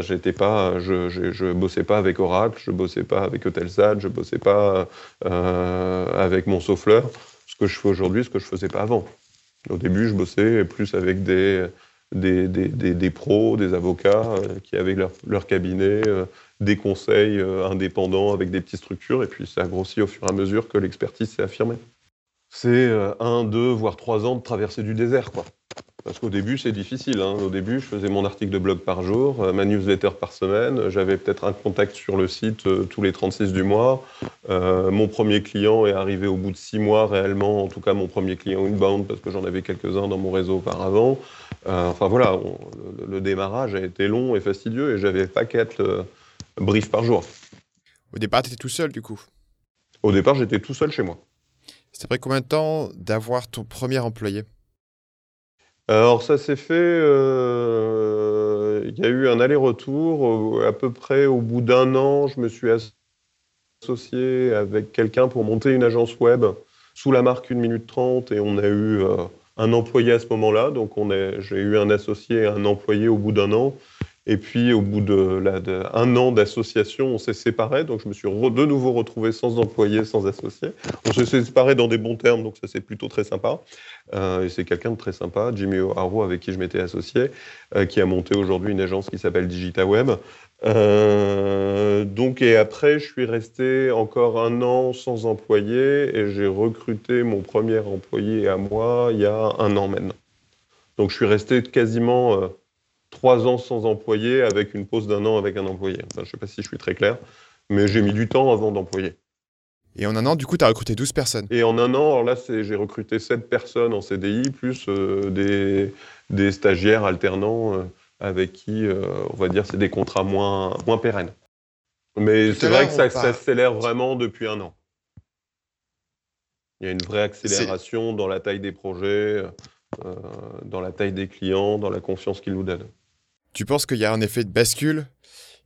j'étais pas, je, je, bossais pas avec Oracle, je bossais pas avec Eutelsat, je bossais pas euh, avec mon souffleur. Ce que je fais aujourd'hui, ce que je faisais pas avant. Au début, je bossais plus avec des, des, des, pros, des avocats euh, qui avaient leur, leur cabinet, euh, des conseils euh, indépendants avec des petites structures, et puis ça a grossi au fur et à mesure que l'expertise s'est affirmée. C'est un, deux, voire trois ans de traversée du désert, quoi. Parce qu'au début, c'est difficile. Hein. Au début, je faisais mon article de blog par jour, euh, ma newsletter par semaine. J'avais peut-être un contact sur le site euh, tous les 36 du mois. Euh, mon premier client est arrivé au bout de six mois réellement, en tout cas mon premier client inbound, parce que j'en avais quelques-uns dans mon réseau auparavant. enfin voilà, le, démarrage a été long et fastidieux et j'avais pas quatre briefs par jour. Au départ, tu étais tout seul du coup? Au départ, j'étais tout seul chez moi. C'était après combien de temps d'avoir ton premier employé? Alors ça s'est fait, euh, il y a eu un aller-retour, à peu près au bout d'un an, je me suis associé avec quelqu'un pour monter une agence web sous la marque 1 minute 30 et on a eu euh, un employé à ce moment-là, donc j'ai eu un associé et un employé au bout d'un an et puis, au bout d'un de, an d'association, on s'est séparés. Donc, je me suis de nouveau retrouvé sans employé, sans associé. On s'est séparés dans des bons termes, donc ça, c'est plutôt très sympa. Euh, et c'est quelqu'un de très sympa, Jimmy O'Haro, avec qui je m'étais associé, euh, qui a monté aujourd'hui une agence qui s'appelle DigitaWeb. Euh, donc, et après, je suis resté encore un an sans employé et j'ai recruté mon premier employé à moi il y a un an maintenant. Donc, je suis resté quasiment euh, trois ans sans employé avec une pause d'un an avec un employé. je ne sais pas si je suis très clair, mais j'ai mis du temps avant d'employer. Et en un an, du coup, tu as recruté 12 personnes Et en un an, alors là, j'ai recruté 7 personnes en CDI, plus euh, des, des, stagiaires alternants euh, avec qui, euh, on va dire, c'est des contrats moins, moins pérennes. Mais c'est vrai que ça s'accélère vraiment depuis un an. Il y a une vraie accélération dans la taille des projets, dans la taille des clients, dans la confiance qu'ils nous donnent. Tu penses qu'il y a un effet de bascule?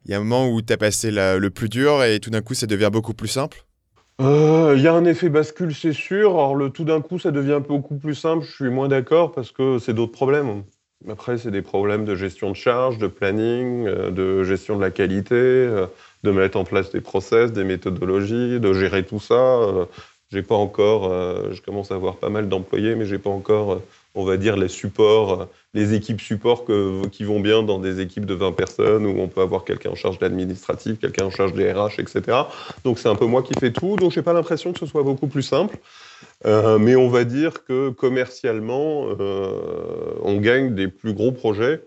Il y a un moment où tu as passé le plus dur et tout d'un coup ça devient beaucoup plus simple? Euh, Il y a un effet bascule, c'est sûr. Alors, le tout d'un coup, ça devient beaucoup plus simple. Je suis moins d'accord parce que c'est d'autres problèmes. Après, c'est des problèmes de gestion de charge, de planning, euh, de gestion de la qualité, euh, de mettre en place des process, des méthodologies, de gérer tout ça. J'ai pas encore, je commence à avoir pas mal d'employés, mais j'ai pas encore on va dire, les supports, les équipes support qui vont bien dans des équipes de 20 personnes où on peut avoir quelqu'un en charge de l'administratif, quelqu'un en charge des RH, etc. Donc c'est un peu moi qui fais tout. Donc j'ai pas l'impression que ce soit beaucoup plus simple. Euh, mais on va dire que commercialement, euh, on gagne des plus gros projets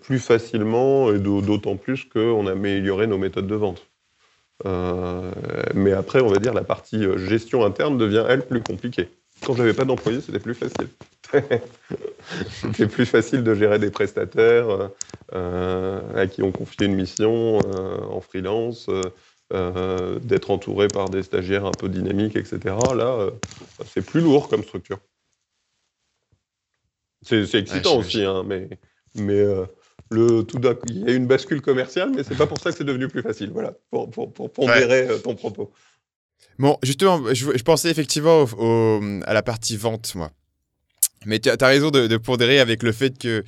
plus facilement et d'autant plus qu'on a amélioré nos méthodes de vente. mais après, on va dire, la partie gestion interne devient, elle, plus compliquée. Quand j'avais pas d'employés, c'était plus facile. c'était plus facile de gérer des prestataires à qui on confiait une mission en freelance, euh, d'être entouré par des stagiaires un peu dynamiques, etc. Là, euh, c'est plus lourd comme structure. C'est excitant aussi, hein, mais, mais euh, le, tout il y a une bascule commerciale, mais c'est pas pour ça que c'est devenu plus facile. Voilà, pour, pour, pour pondérer ton propos. Bon, justement, je, pensais effectivement à la partie vente, moi. Mais tu as, raison de, de, pondérer avec le fait que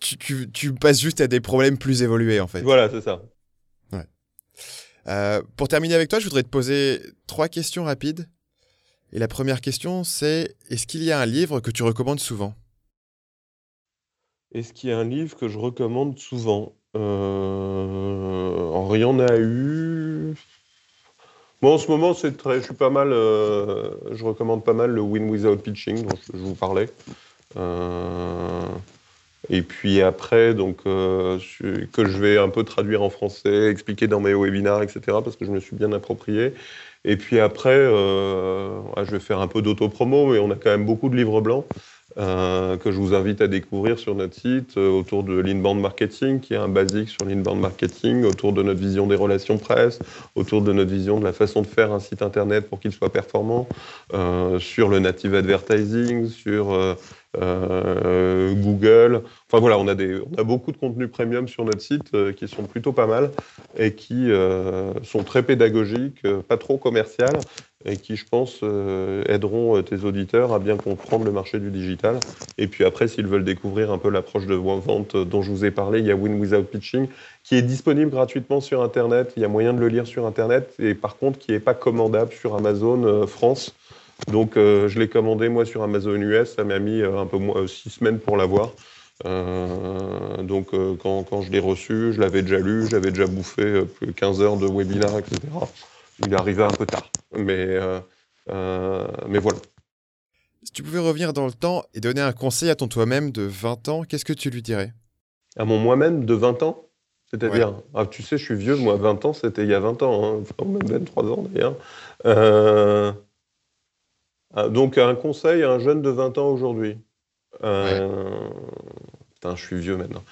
tu, tu, tu, passes juste à des problèmes plus évolués, en fait. Voilà, c'est ça. Euh, pour terminer avec toi, je voudrais te poser trois questions rapides. Et la première question, c'est est-ce qu'il y a un livre que tu recommandes souvent? Est-ce qu'il y a un livre que je recommande souvent? Euh... Il y en a eu. Bon, en ce moment, c'est très, je suis pas mal. Euh, je recommande pas mal le Win Without Pitching dont je, vous parlais. Euh... Et puis après, donc, euh, que je vais un peu traduire en français, expliquer dans mes webinars, etc., parce que je me suis bien approprié. Et puis après, je vais faire un peu d'auto-promo, mais on a quand même beaucoup de livres blancs euh, que je vous invite à découvrir sur notre site autour de l'inbound marketing, qui est un basique sur l'inbound marketing, autour de notre vision des relations presse, autour de notre vision de la façon de faire un site internet pour qu'il soit performant, sur le native advertising, sur euh, Google. Enfin voilà, on a, des, on a beaucoup de contenus premium sur notre site euh, qui sont plutôt pas mal et qui euh, sont très pédagogiques, pas trop commerciales et qui, je pense, aideront tes auditeurs à bien comprendre le marché du digital. Et puis après, s'ils veulent découvrir un peu l'approche de vente dont je vous ai parlé, il y a Win Without Pitching qui est disponible gratuitement sur Internet. Il y a moyen de le lire sur Internet et par contre qui n'est pas commandable sur Amazon France. Donc euh, je l'ai commandé moi sur Amazon US, ça m'a mis euh, un peu moins, euh, six semaines pour l'avoir. donc quand, quand, je l'ai reçu, je l'avais déjà lu, j'avais déjà bouffé plus de 15 heures de webinar, etc. Il est arrivé un peu tard, mais, mais voilà. Si tu pouvais revenir dans le temps et donner un conseil à ton toi-même de 20 ans, qu'est-ce que tu lui dirais? À mon moi-même de 20 ans? C'est-à-dire, ah, tu sais, je suis vieux, moi 20 ans, c'était il y a 20 ans, hein, enfin, même 23 ans d'ailleurs. Euh, donc, un conseil à un jeune de 20 ans aujourd'hui. Euh, putain, je suis vieux maintenant.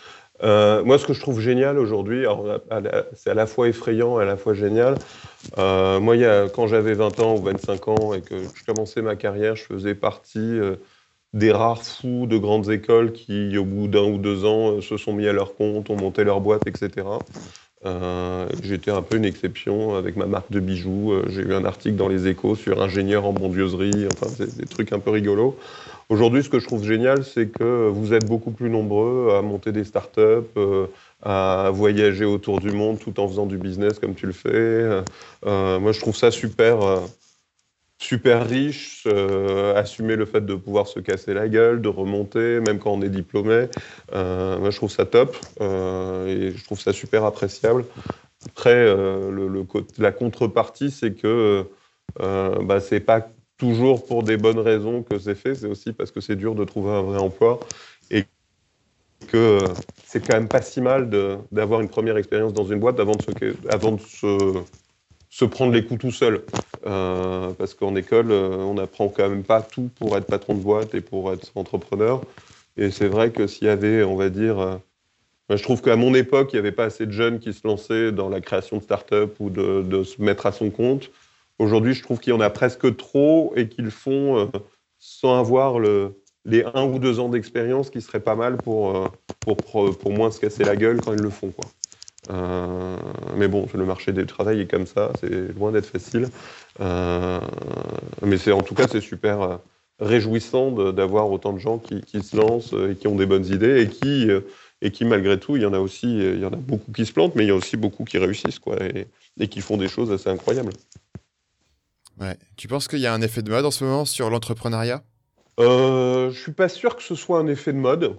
Euh, moi, ce que je trouve génial aujourd'hui, c'est à la fois effrayant et à la fois génial. Euh, moi, quand j'avais 20 ans ou 25 ans et que je commençais ma carrière, je faisais partie des rares fous de grandes écoles qui, au bout d'un ou deux ans, se sont mis à leur compte, ont monté leur boîte, etc. Euh, J'étais un peu une exception avec ma marque de bijoux. Euh, j'ai eu un article dans les échos sur ingénieur en bondieuserie, enfin, des trucs un peu rigolos. Aujourd'hui, ce que je trouve génial, c'est que vous êtes beaucoup plus nombreux à monter des startups, euh, à voyager autour du monde tout en faisant du business comme tu le fais. Moi, je trouve ça super super riche, euh, assumer le fait de pouvoir se casser la gueule, de remonter, même quand on est diplômé. Euh, moi, je trouve ça top euh, et je trouve ça super appréciable. Après, la contrepartie, c'est que bah, c'est pas toujours pour des bonnes raisons que c'est fait, c'est aussi parce que c'est dur de trouver un vrai emploi et que c'est quand même pas si mal d'avoir une première expérience dans une boîte avant de se se prendre les coups tout seul. Euh, parce qu'en école, euh, on n'apprend quand même pas tout pour être patron de boîte et pour être entrepreneur. Et c'est vrai que s'il y avait, on va dire, euh, je trouve qu'à mon époque, il n'y avait pas assez de jeunes qui se lançaient dans la création de start-up ou de, se mettre à son compte. Aujourd'hui, je trouve qu'il y en a presque trop et qu'ils font sans avoir le, les un ou deux ans d'expérience qui serait pas mal pour, pour, pour, moins se casser la gueule quand ils le font. Quoi. Euh, mais bon, le marché du travail est comme ça, c'est loin d'être facile. Euh, mais c'est en tout cas, c'est super euh, réjouissant d'avoir autant de gens qui, se lancent et qui ont des bonnes idées et qui, et qui malgré tout, il y en a aussi, il y en a beaucoup qui se plantent, mais il y a aussi beaucoup qui réussissent quoi, et, et qui font des choses assez incroyables. Ouais. Tu penses qu'il y a un effet de mode en ce moment sur l'entrepreneuriat? Euh, Je suis pas sûr que ce soit un effet de mode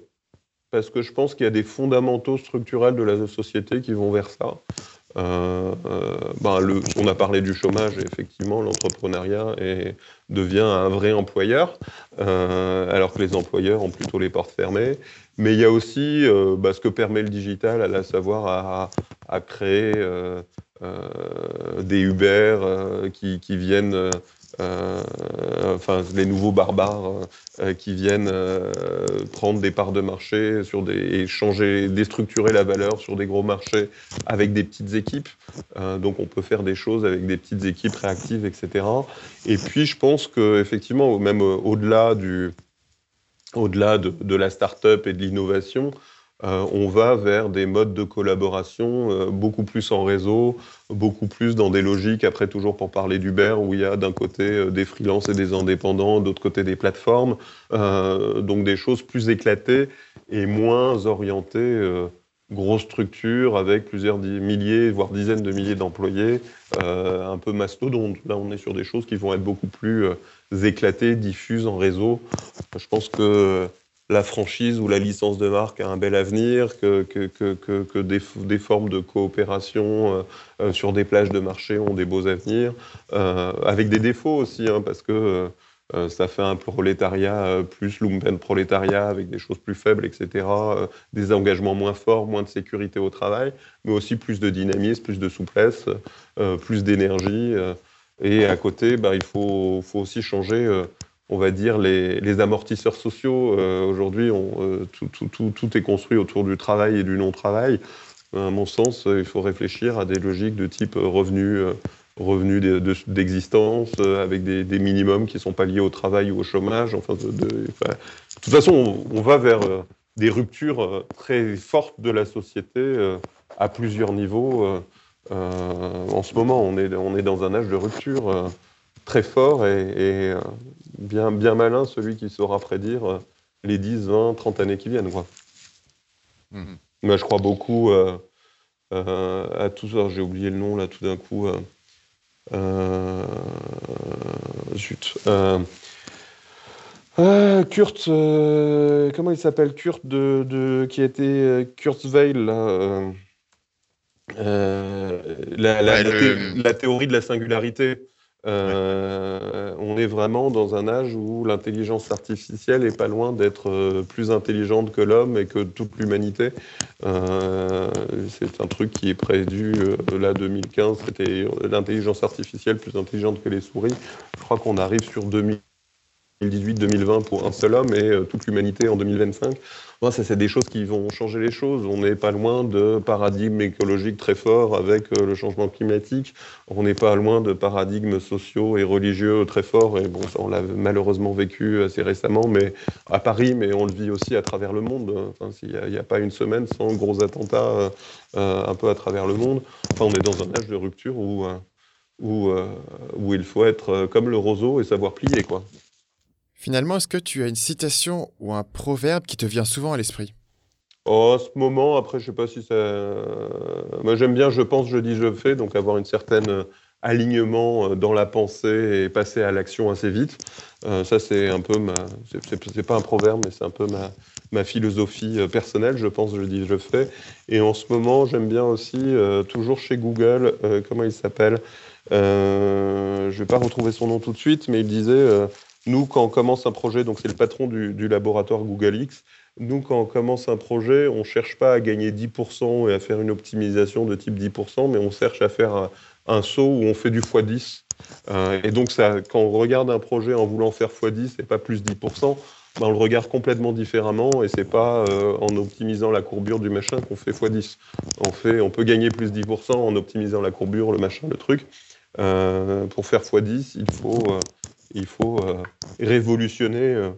parce que je pense qu'il y a des fondamentaux structurels de la société qui vont vers ça. ben le, on a parlé du chômage, et effectivement, l'entrepreneuriat devient un vrai employeur, alors que les employeurs ont plutôt les portes fermées. Mais il y a aussi bah, ce que permet le digital, à savoir à, créer des Uber qui, viennent euh, enfin les nouveaux barbares euh, qui viennent euh, prendre des parts de marché sur des, et changer, déstructurer la valeur sur des gros marchés avec des petites équipes. donc on peut faire des choses avec des petites équipes réactives, etc. Et puis je pense que effectivement, même au-delà du, au-delà de, de, la start-up et de l'innovation, euh, on va vers des modes de collaboration euh, beaucoup plus en réseau, beaucoup plus dans des logiques, après toujours pour parler d'Uber, où il y a d'un côté euh, des freelances et des indépendants, d'autre côté des plateformes, donc des choses plus éclatées et moins orientées grosse structure avec plusieurs milliers, voire dizaines de milliers d'employés, un peu mastodonte. Là, on est sur des choses qui vont être beaucoup plus éclatées, diffuses en réseau. Je pense que la franchise ou la licence de marque a un bel avenir, que, que, que, que des, des, formes de coopération euh, euh, sur des plages de marché ont des beaux avenirs, euh, avec des défauts aussi, hein, parce que ça fait un prolétariat plus lumpen prolétariat avec des choses plus faibles, etc., des engagements moins forts, moins de sécurité au travail, mais aussi plus de dynamisme, plus de souplesse, plus d'énergie. et à côté, bah, il faut, faut aussi changer on va dire, les, amortisseurs sociaux. Euh, aujourd'hui, euh, tout, est construit autour du travail et du non-travail. À mon sens, il faut réfléchir à des logiques de type revenus revenus d'existence, avec des, minimums qui ne sont pas liés au travail ou au chômage. Enfin, de, toute façon, on, va vers euh, des ruptures très fortes de la société à plusieurs niveaux. en ce moment, on on est dans un âge de rupture très fort et, bien, bien malin celui qui saura prédire euh, les 10, 20, 30 années qui viennent. Quoi. Mhm. Moi, je crois beaucoup euh, euh, à tout ça. J'ai oublié le nom là tout d'un coup. zut. Kurt, comment il s'appelle Kurt de, de, qui été Kurzweil là. La, la, théorie de la singularité. Euh, on est vraiment dans un âge où l'intelligence artificielle est pas loin d'être euh, plus intelligente que l'homme et que toute l'humanité. Euh, c'est un truc qui est prévu là 2015, c'était l'intelligence artificielle plus intelligente que les souris. Je crois qu'on arrive sur 2018-2020 pour un seul homme et toute l'humanité en 2025 ça, c'est des choses qui vont changer les choses. On n'est pas loin de paradigmes écologiques très forts avec euh, le changement climatique. On n'est pas loin de paradigmes sociaux et religieux très forts. Et bon, ça, on l'a malheureusement vécu assez récemment, mais à Paris, mais on le vit aussi à travers le monde. Enfin, il n'y a, pas une semaine sans gros attentats euh, euh, un peu à travers le monde. Enfin, on est dans un âge de rupture où, où, où il faut être comme le roseau et savoir plier, quoi. Finalement, est-ce que tu as une citation ou un proverbe qui te vient souvent à l'esprit? Oh, En ce moment, après, je sais pas si ça. Moi, j'aime bien je pense, je dis, je fais, donc avoir une certaine euh, alignement euh, dans la pensée et passer à l'action assez vite. Euh, ça, c'est un peu ma. C'est pas un proverbe, mais c'est un peu ma, ma philosophie personnelle. Je pense, je dis, je fais. Et en ce moment, j'aime bien aussi, toujours chez Google, comment il s'appelle? Je vais pas retrouver son nom tout de suite, mais il disait nous, quand on commence un projet, donc c'est le patron du, laboratoire Google X, nous, quand on commence un projet, on ne cherche pas à gagner 10% et à faire une optimisation de type 10%, mais on cherche à faire un, saut où on fait du x10. Euh, et donc, ça, quand on regarde un projet en voulant faire x10 et pas plus 10%, ben on le regarde complètement différemment et c'est pas euh, en optimisant la courbure du machin qu'on fait x10. On, fait, peut gagner plus 10% en optimisant la courbure, le machin, le truc. Euh, pour faire x10, il faut il faut euh, révolutionner euh,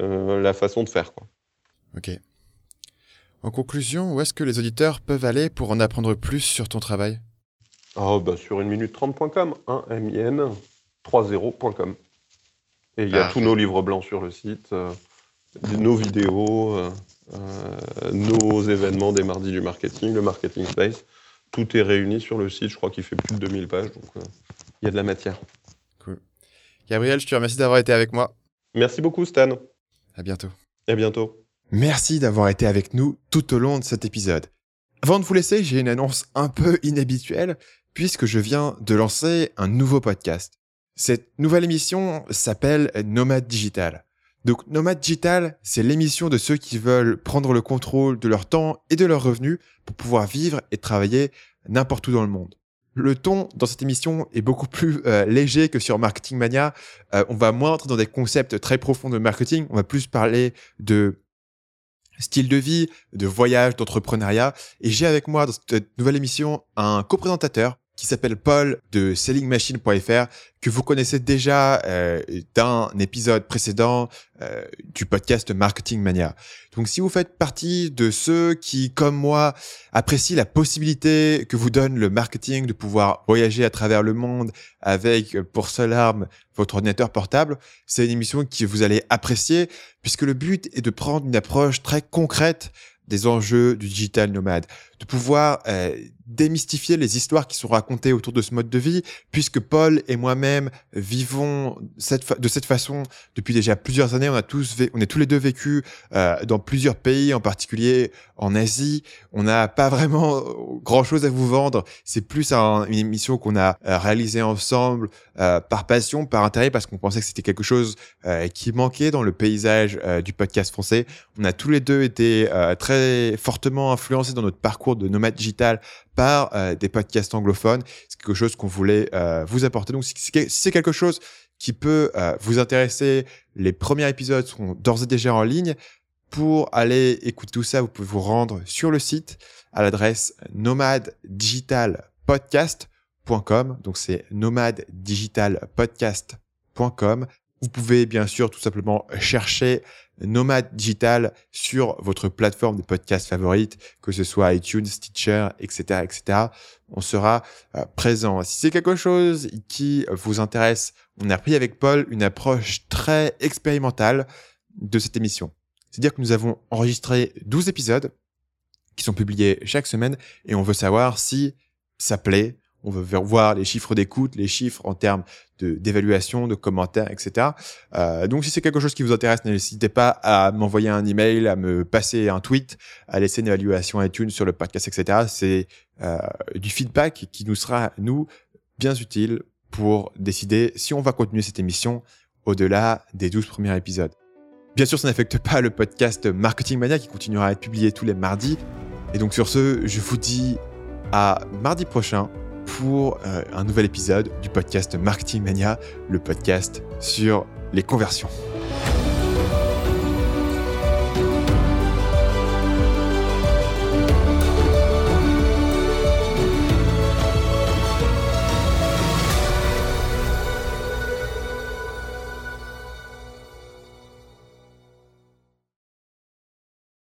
euh, la façon de faire. Quoi. Ok. En conclusion, où est-ce que les auditeurs peuvent aller pour en apprendre plus sur ton travail? Oh, bah, Sur 1 minute 30.com, 1 min 30.com. Et il y a tous nos livres blancs sur le site, nos vidéos, nos événements des mardis du marketing, le Marketing Space. Tout est réuni sur le site, je crois qu'il fait plus de 2000 pages, donc il y a de la matière. Gabriel, je te remercie d'avoir été avec moi. Merci beaucoup, Stan. À bientôt. À bientôt. Merci d'avoir été avec nous tout au long de cet épisode. Avant de vous laisser, j'ai une annonce un peu inhabituelle puisque je viens de lancer un nouveau podcast. Cette nouvelle émission s'appelle Nomade Digital. Donc Nomade Digital, c'est l'émission de ceux qui veulent prendre le contrôle de leur temps et de leurs revenus pour pouvoir vivre et travailler n'importe où dans le monde. Le ton dans cette émission est beaucoup plus euh, léger que sur Marketing Mania. Euh, on va moins entrer dans des concepts très profonds de marketing. On va plus parler de style de vie, de voyage, d'entrepreneuriat. Et j'ai avec moi dans cette nouvelle émission un coprésentateur qui s'appelle Paul de sellingmachine.fr que vous connaissez déjà euh, d'un épisode précédent euh, du podcast Marketing Mania. Donc si vous faites partie de ceux qui, comme moi, apprécient la possibilité que vous donne le marketing de pouvoir voyager à travers le monde avec euh, pour seule arme votre ordinateur portable, c'est une émission que vous allez apprécier puisque le but est de prendre une approche très concrète des enjeux du digital nomade, de pouvoir euh, démystifier les histoires qui sont racontées autour de ce mode de vie, puisque Paul et moi-même vivons de cette façon depuis déjà plusieurs années. On a tous, on est tous les deux vécus euh, dans plusieurs pays, en particulier en Asie. On n'a pas vraiment grand-chose à vous vendre. C'est plus une émission qu'on a euh, réalisée ensemble euh, par passion, par intérêt, parce qu'on pensait que c'était quelque chose qui manquait dans le paysage du podcast français. On a tous les deux été très fortement influencés dans notre parcours de nomade digital par euh, des podcasts anglophones. C'est quelque chose qu'on voulait euh, vous apporter. Donc, si c'est quelque chose qui peut euh, vous intéresser, les premiers épisodes seront d'ores et déjà en ligne. Pour aller écouter tout ça, vous pouvez vous rendre sur le site à l'adresse nomadedigitalpodcast.com. Donc, c'est nomadedigitalpodcast.com. Vous pouvez bien sûr tout simplement chercher Nomade Digital sur votre plateforme de podcast favorite, que ce soit iTunes, Stitcher, etc., etc. On sera euh, présent. Si c'est quelque chose qui vous intéresse, on a pris avec Paul une approche très expérimentale de cette émission. C'est-à-dire que nous avons enregistré 12 épisodes qui sont publiés chaque semaine et on veut savoir si ça plaît, on veut voir les chiffres d'écoute, les chiffres en termes d'évaluation, de, commentaires, etc. Euh, donc si c'est quelque chose qui vous intéresse, n'hésitez pas à m'envoyer un email, à me passer un tweet, à laisser une évaluation iTunes sur le podcast, etc. C'est euh, du feedback qui nous sera, nous, bien utile pour décider si on va continuer cette émission au-delà des 12 premiers épisodes. Bien sûr, ça n'affecte pas le podcast Marketing Mania qui continuera à être publié tous les mardis. Et donc sur ce, je vous dis à mardi prochain pour euh, un nouvel épisode du podcast Marketing Mania, le podcast sur les conversions.